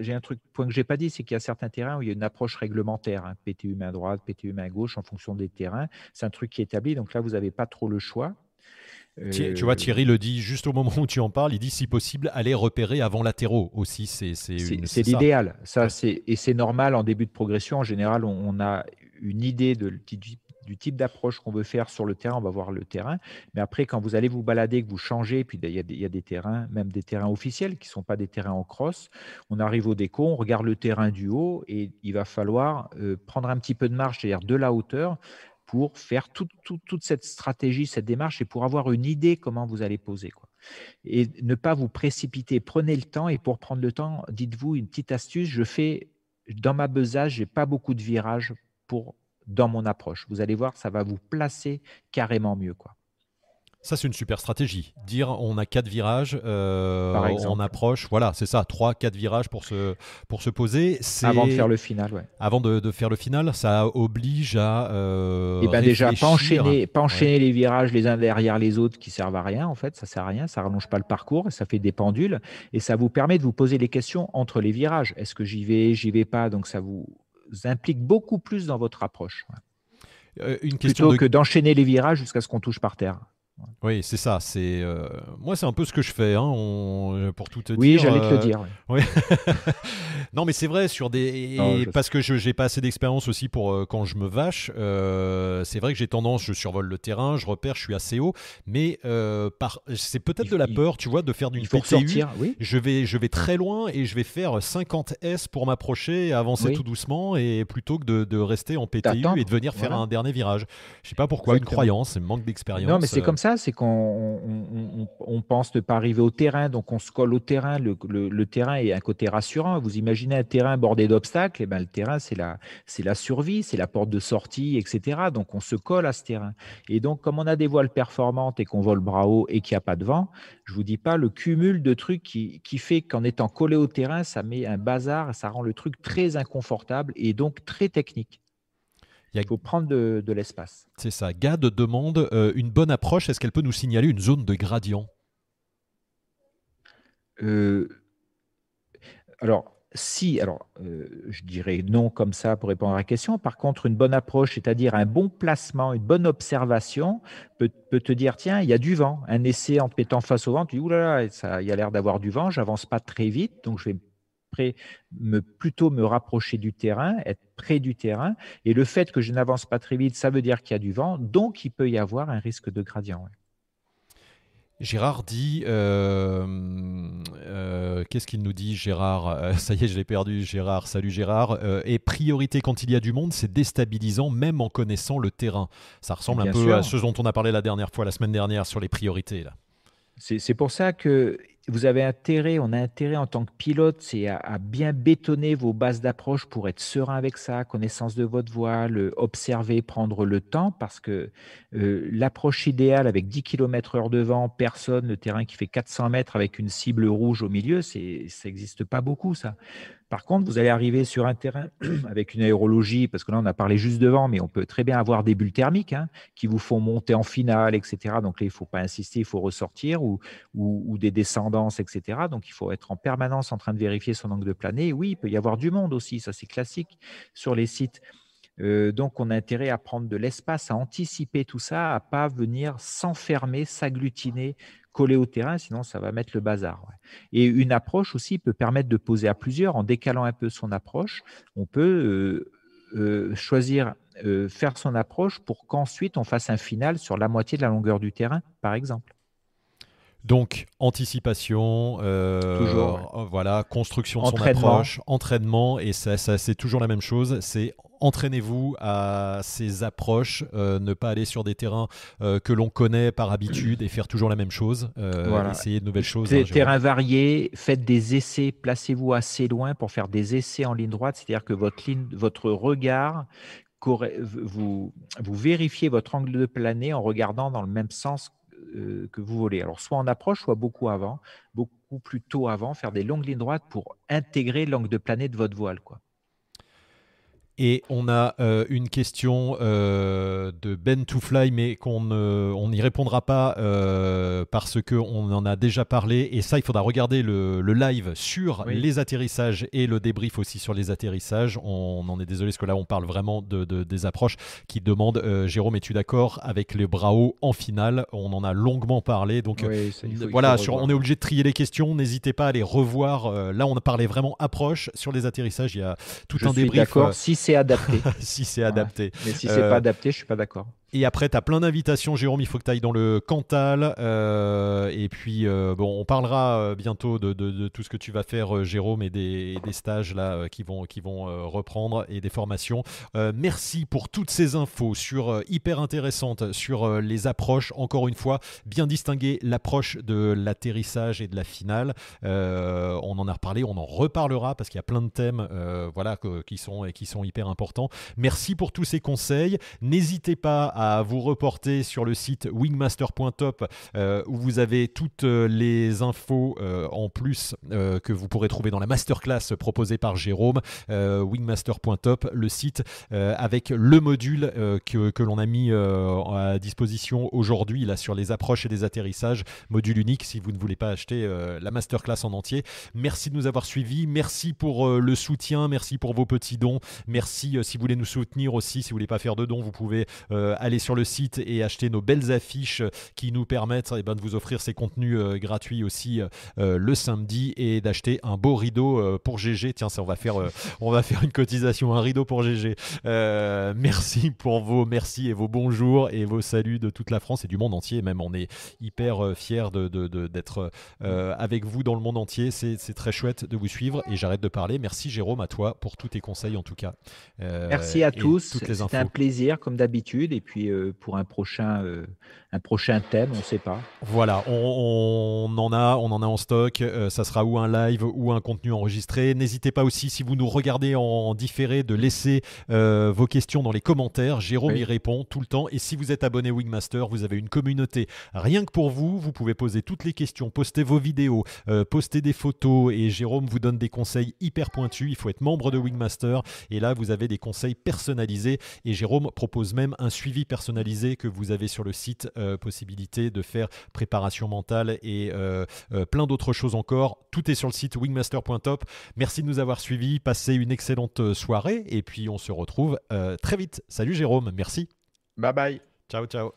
J'ai un truc, point que j'ai pas dit, c'est qu'il y a certains terrains où il y a une approche réglementaire, hein, PTU main droite, PTU main gauche, en fonction des terrains. C'est un truc qui est établi, donc là vous n'avez pas trop le choix. Tu vois, Thierry le dit juste au moment où tu en parles. Il dit si possible, aller repérer avant latéraux aussi. C'est l'idéal. Ça, c'est et c'est normal en début de progression. En général, on, a une idée de, du type d'approche qu'on veut faire sur le terrain, on va voir le terrain. Mais après, quand vous allez vous balader, que vous changez, puis il y, a des, il y a des terrains, même des terrains officiels qui ne sont pas des terrains en cross, on arrive au déco, on regarde le terrain du haut et il va falloir euh, prendre un petit peu de marge, c'est-à-dire de la hauteur, pour faire toute cette stratégie, cette démarche et pour avoir une idée comment vous allez poser. Quoi. Et ne pas vous précipiter. Prenez le temps et pour prendre le temps, dites-vous une petite astuce. Je fais dans ma besace, j'ai pas beaucoup de virages pour dans mon approche. Vous allez voir, ça va vous placer carrément mieux. Quoi. Ça, c'est une super stratégie. Dire on a quatre virages, euh, on approche, voilà, c'est ça, trois, quatre virages pour se, pour se poser. Avant de faire le final, ouais. Avant de, faire le final, ça oblige à. Euh, eh ben déjà, pas enchaîner, pas enchaîner les virages les uns derrière les autres qui servent à rien, en fait, ça sert à rien, ça rallonge pas le parcours, ça fait des pendules et ça vous permet de vous poser les questions entre les virages. Est-ce que j'y vais, j'y vais pas? Donc ça vous implique beaucoup plus dans votre approche. Euh, une question Plutôt que d'enchaîner les virages jusqu'à ce qu'on touche par terre. Oui, c'est ça. C'est euh, moi, c'est un peu ce que je fais, hein, pour tout te oui, dire. Oui, j'allais te le euh, dire. non, mais c'est vrai sur des parce que je n'ai pas assez d'expérience aussi pour euh, quand je me vache. c'est vrai que j'ai tendance, je survole le terrain, je repère, je suis assez haut, mais par... c'est peut-être de la peur, tu vois, de faire d'une PTU. Sortir, oui. Je vais, je vais très loin et je vais faire 50 S pour m'approcher, avancer tout doucement, et plutôt que de, de rester en PTU et de venir faire un dernier virage. Je sais pas pourquoi, une croyance, un manque d'expérience. Non, mais c'est comme ça c'est qu'on on, pense ne pas arriver au terrain, donc on se colle au terrain. Le, terrain est un côté rassurant. Vous imaginez un terrain bordé d'obstacles, et eh ben, le terrain, c'est la, la survie, c'est la porte de sortie, etc. Donc on se colle à ce terrain. Et donc, comme on a des voiles performantes et qu'on vole bras haut et qu'il n'y a pas de vent, je vous dis pas le cumul de trucs qui fait qu'en étant collé au terrain, ça met un bazar, ça rend le truc très inconfortable et donc très technique. Il faut prendre de, l'espace. C'est ça. Gad demande euh, une bonne approche. Est-ce qu'elle peut nous signaler une zone de gradient? Euh, Alors, si, alors euh, je dirais non comme ça pour répondre à la question. Par contre, une bonne approche, c'est-à-dire un bon placement, une bonne observation, peut, te dire tiens, il y a du vent. Un essai en te mettant face au vent, tu dis oulala, ça, il y a l'air d'avoir du vent, j'avance pas très vite, donc je vais près, me, plutôt me rapprocher du terrain, être près du terrain. Et le fait que je n'avance pas très vite, ça veut dire qu'il y a du vent, donc il peut y avoir un risque de gradient. Gérard dit, euh, euh, qu'est-ce qu'il nous dit Gérard? Euh, Ça y est, je l'ai perdu Gérard, salut Gérard. et priorité quand il y a du monde, c'est déstabilisant même en connaissant le terrain. Ça ressemble un peu à ce dont on a parlé la dernière fois, la semaine dernière, sur les priorités. Là. C'est pour ça que vous avez intérêt, on a intérêt en tant que pilote, c'est à, bien bétonner vos bases d'approche pour être serein avec ça, connaissance de votre voile, observer, prendre le temps, parce que euh, l'approche idéale avec 10 km heure de vent, personne, le terrain qui fait 400 mètres avec une cible rouge au milieu, ça n'existe pas beaucoup ça. Par contre, vous allez arriver sur un terrain avec une aérologie, parce que là, on a parlé juste de vent, mais on peut très bien avoir des bulles thermiques hein, qui vous font monter en finale, etc. Donc là, il ne faut pas insister, il faut ressortir, ou, des descendances, etc. Donc il faut être en permanence en train de vérifier son angle de planée. Oui, il peut y avoir du monde aussi, ça c'est classique sur les sites. Euh, donc, on a intérêt à prendre de l'espace, à anticiper tout ça, à pas venir s'enfermer, s'agglutiner coller au terrain, sinon ça va mettre le bazar. Et une approche aussi peut permettre de poser à plusieurs en décalant un peu son approche. On peut euh, choisir, faire son approche pour qu'ensuite on fasse un final sur la moitié de la longueur du terrain, par exemple. Donc, anticipation, voilà, construction de son approche, entraînement, et ça c'est toujours la même chose. C'est entraînez-vous à ces approches, euh, ne pas aller sur des terrains euh, que l'on connaît par habitude et faire toujours la même chose, euh, essayer de nouvelles choses. Des hein, terrains variés, faites des essais, placez-vous assez loin pour faire des essais en ligne droite, c'est-à-dire que votre, ligne, votre regard, vous, vous vérifiez votre angle de planée en regardant dans le même sens que vous volez. Alors, soit en approche, soit beaucoup avant, beaucoup plus tôt avant, faire des longues lignes droites pour intégrer l'angle de planée de votre voile. Quoi. Et on a euh, une question euh, de Ben to Fly, mais qu'on on n'y répondra pas euh, parce qu'on en a déjà parlé. Et ça, il faudra regarder le, live sur les atterrissages et le débrief aussi sur les atterrissages. On, en est désolé parce que là, on parle vraiment de, des approches qui demandent Jérôme, es-tu d'accord avec les hauts en finale? On en a longuement parlé. Donc voilà, on est obligé de trier les questions. N'hésitez pas à les revoir. là, on a parlé vraiment approche. Sur les atterrissages, il y a tout un débrief. D'accord. Si c'est adapté. si c'est adapté. Mais si c'est pas euh, adapté, je suis pas d'accord. Et après, tu as plein d'invitations, Jérôme. Il faut que tu ailles dans le Cantal. Euh, et puis, euh, bon, on parlera euh, bientôt de, tout ce que tu vas faire, Jérôme, et des, stages là qui vont, qui vont reprendre et des formations. merci pour toutes ces infos sur hyper intéressantes sur les approches. Encore une fois, bien distinguer l'approche de l'atterrissage et de la finale. on en a reparlé, on en reparlera parce qu'il y a plein de thèmes, voilà, qui sont qui sont hyper importants. Merci pour tous ces conseils. N'hésitez pas à vous reporter sur le site wingmaster.top euh, où vous avez toutes euh, les infos euh, en plus que vous pourrez trouver dans la masterclass proposée par Jérôme. wingmaster.top, le site avec le module que, que l'on a mis à disposition aujourd'hui là sur les approches et des atterrissages, module unique si vous ne voulez pas acheter la masterclass en entier. Merci de nous avoir suivis, merci pour le soutien, merci pour vos petits dons, merci si vous voulez nous soutenir aussi, si vous voulez pas faire de dons, vous pouvez aller aller sur le site et acheter nos belles affiches qui nous permettent eh ben, de vous offrir ces contenus euh, gratuits aussi euh, le samedi et d'acheter un beau rideau euh, pour GG. Tiens, ça, on va faire, on va faire une cotisation, un rideau pour GG. merci pour vos merci et vos bonjours et vos saluts de toute la France et du monde entier. Même, on est hyper fiers d'être de, avec vous dans le monde entier. C'est très chouette de vous suivre et j'arrête de parler. Merci Jérôme à toi pour tous tes conseils en tout cas. merci à tous. C'était un plaisir comme d'habitude et puis euh, pour un prochain, euh, un prochain thème, on ne sait pas. Voilà, on, en a, on en a en stock. Euh, ça sera ou un live ou un contenu enregistré. N'hésitez pas aussi, si vous nous regardez en, différé, de laisser vos questions dans les commentaires. Jérôme y répond tout le temps. Et si vous êtes abonné Wingmaster, vous avez une communauté rien que pour vous. Vous pouvez poser toutes les questions, poster vos vidéos, poster des photos. Et Jérôme vous donne des conseils hyper pointus. Il faut être membre de Wingmaster. Et là, vous avez des conseils personnalisés. Et Jérôme propose même un suivi personnalisé que vous avez sur le site, euh, possibilité de faire préparation mentale et euh, euh, plein d'autres choses encore. Tout est sur le site wingmaster.top. Merci de nous avoir suivis. Passez une excellente soirée et puis on se retrouve très vite. Salut Jérôme, merci. Bye bye. Ciao, ciao.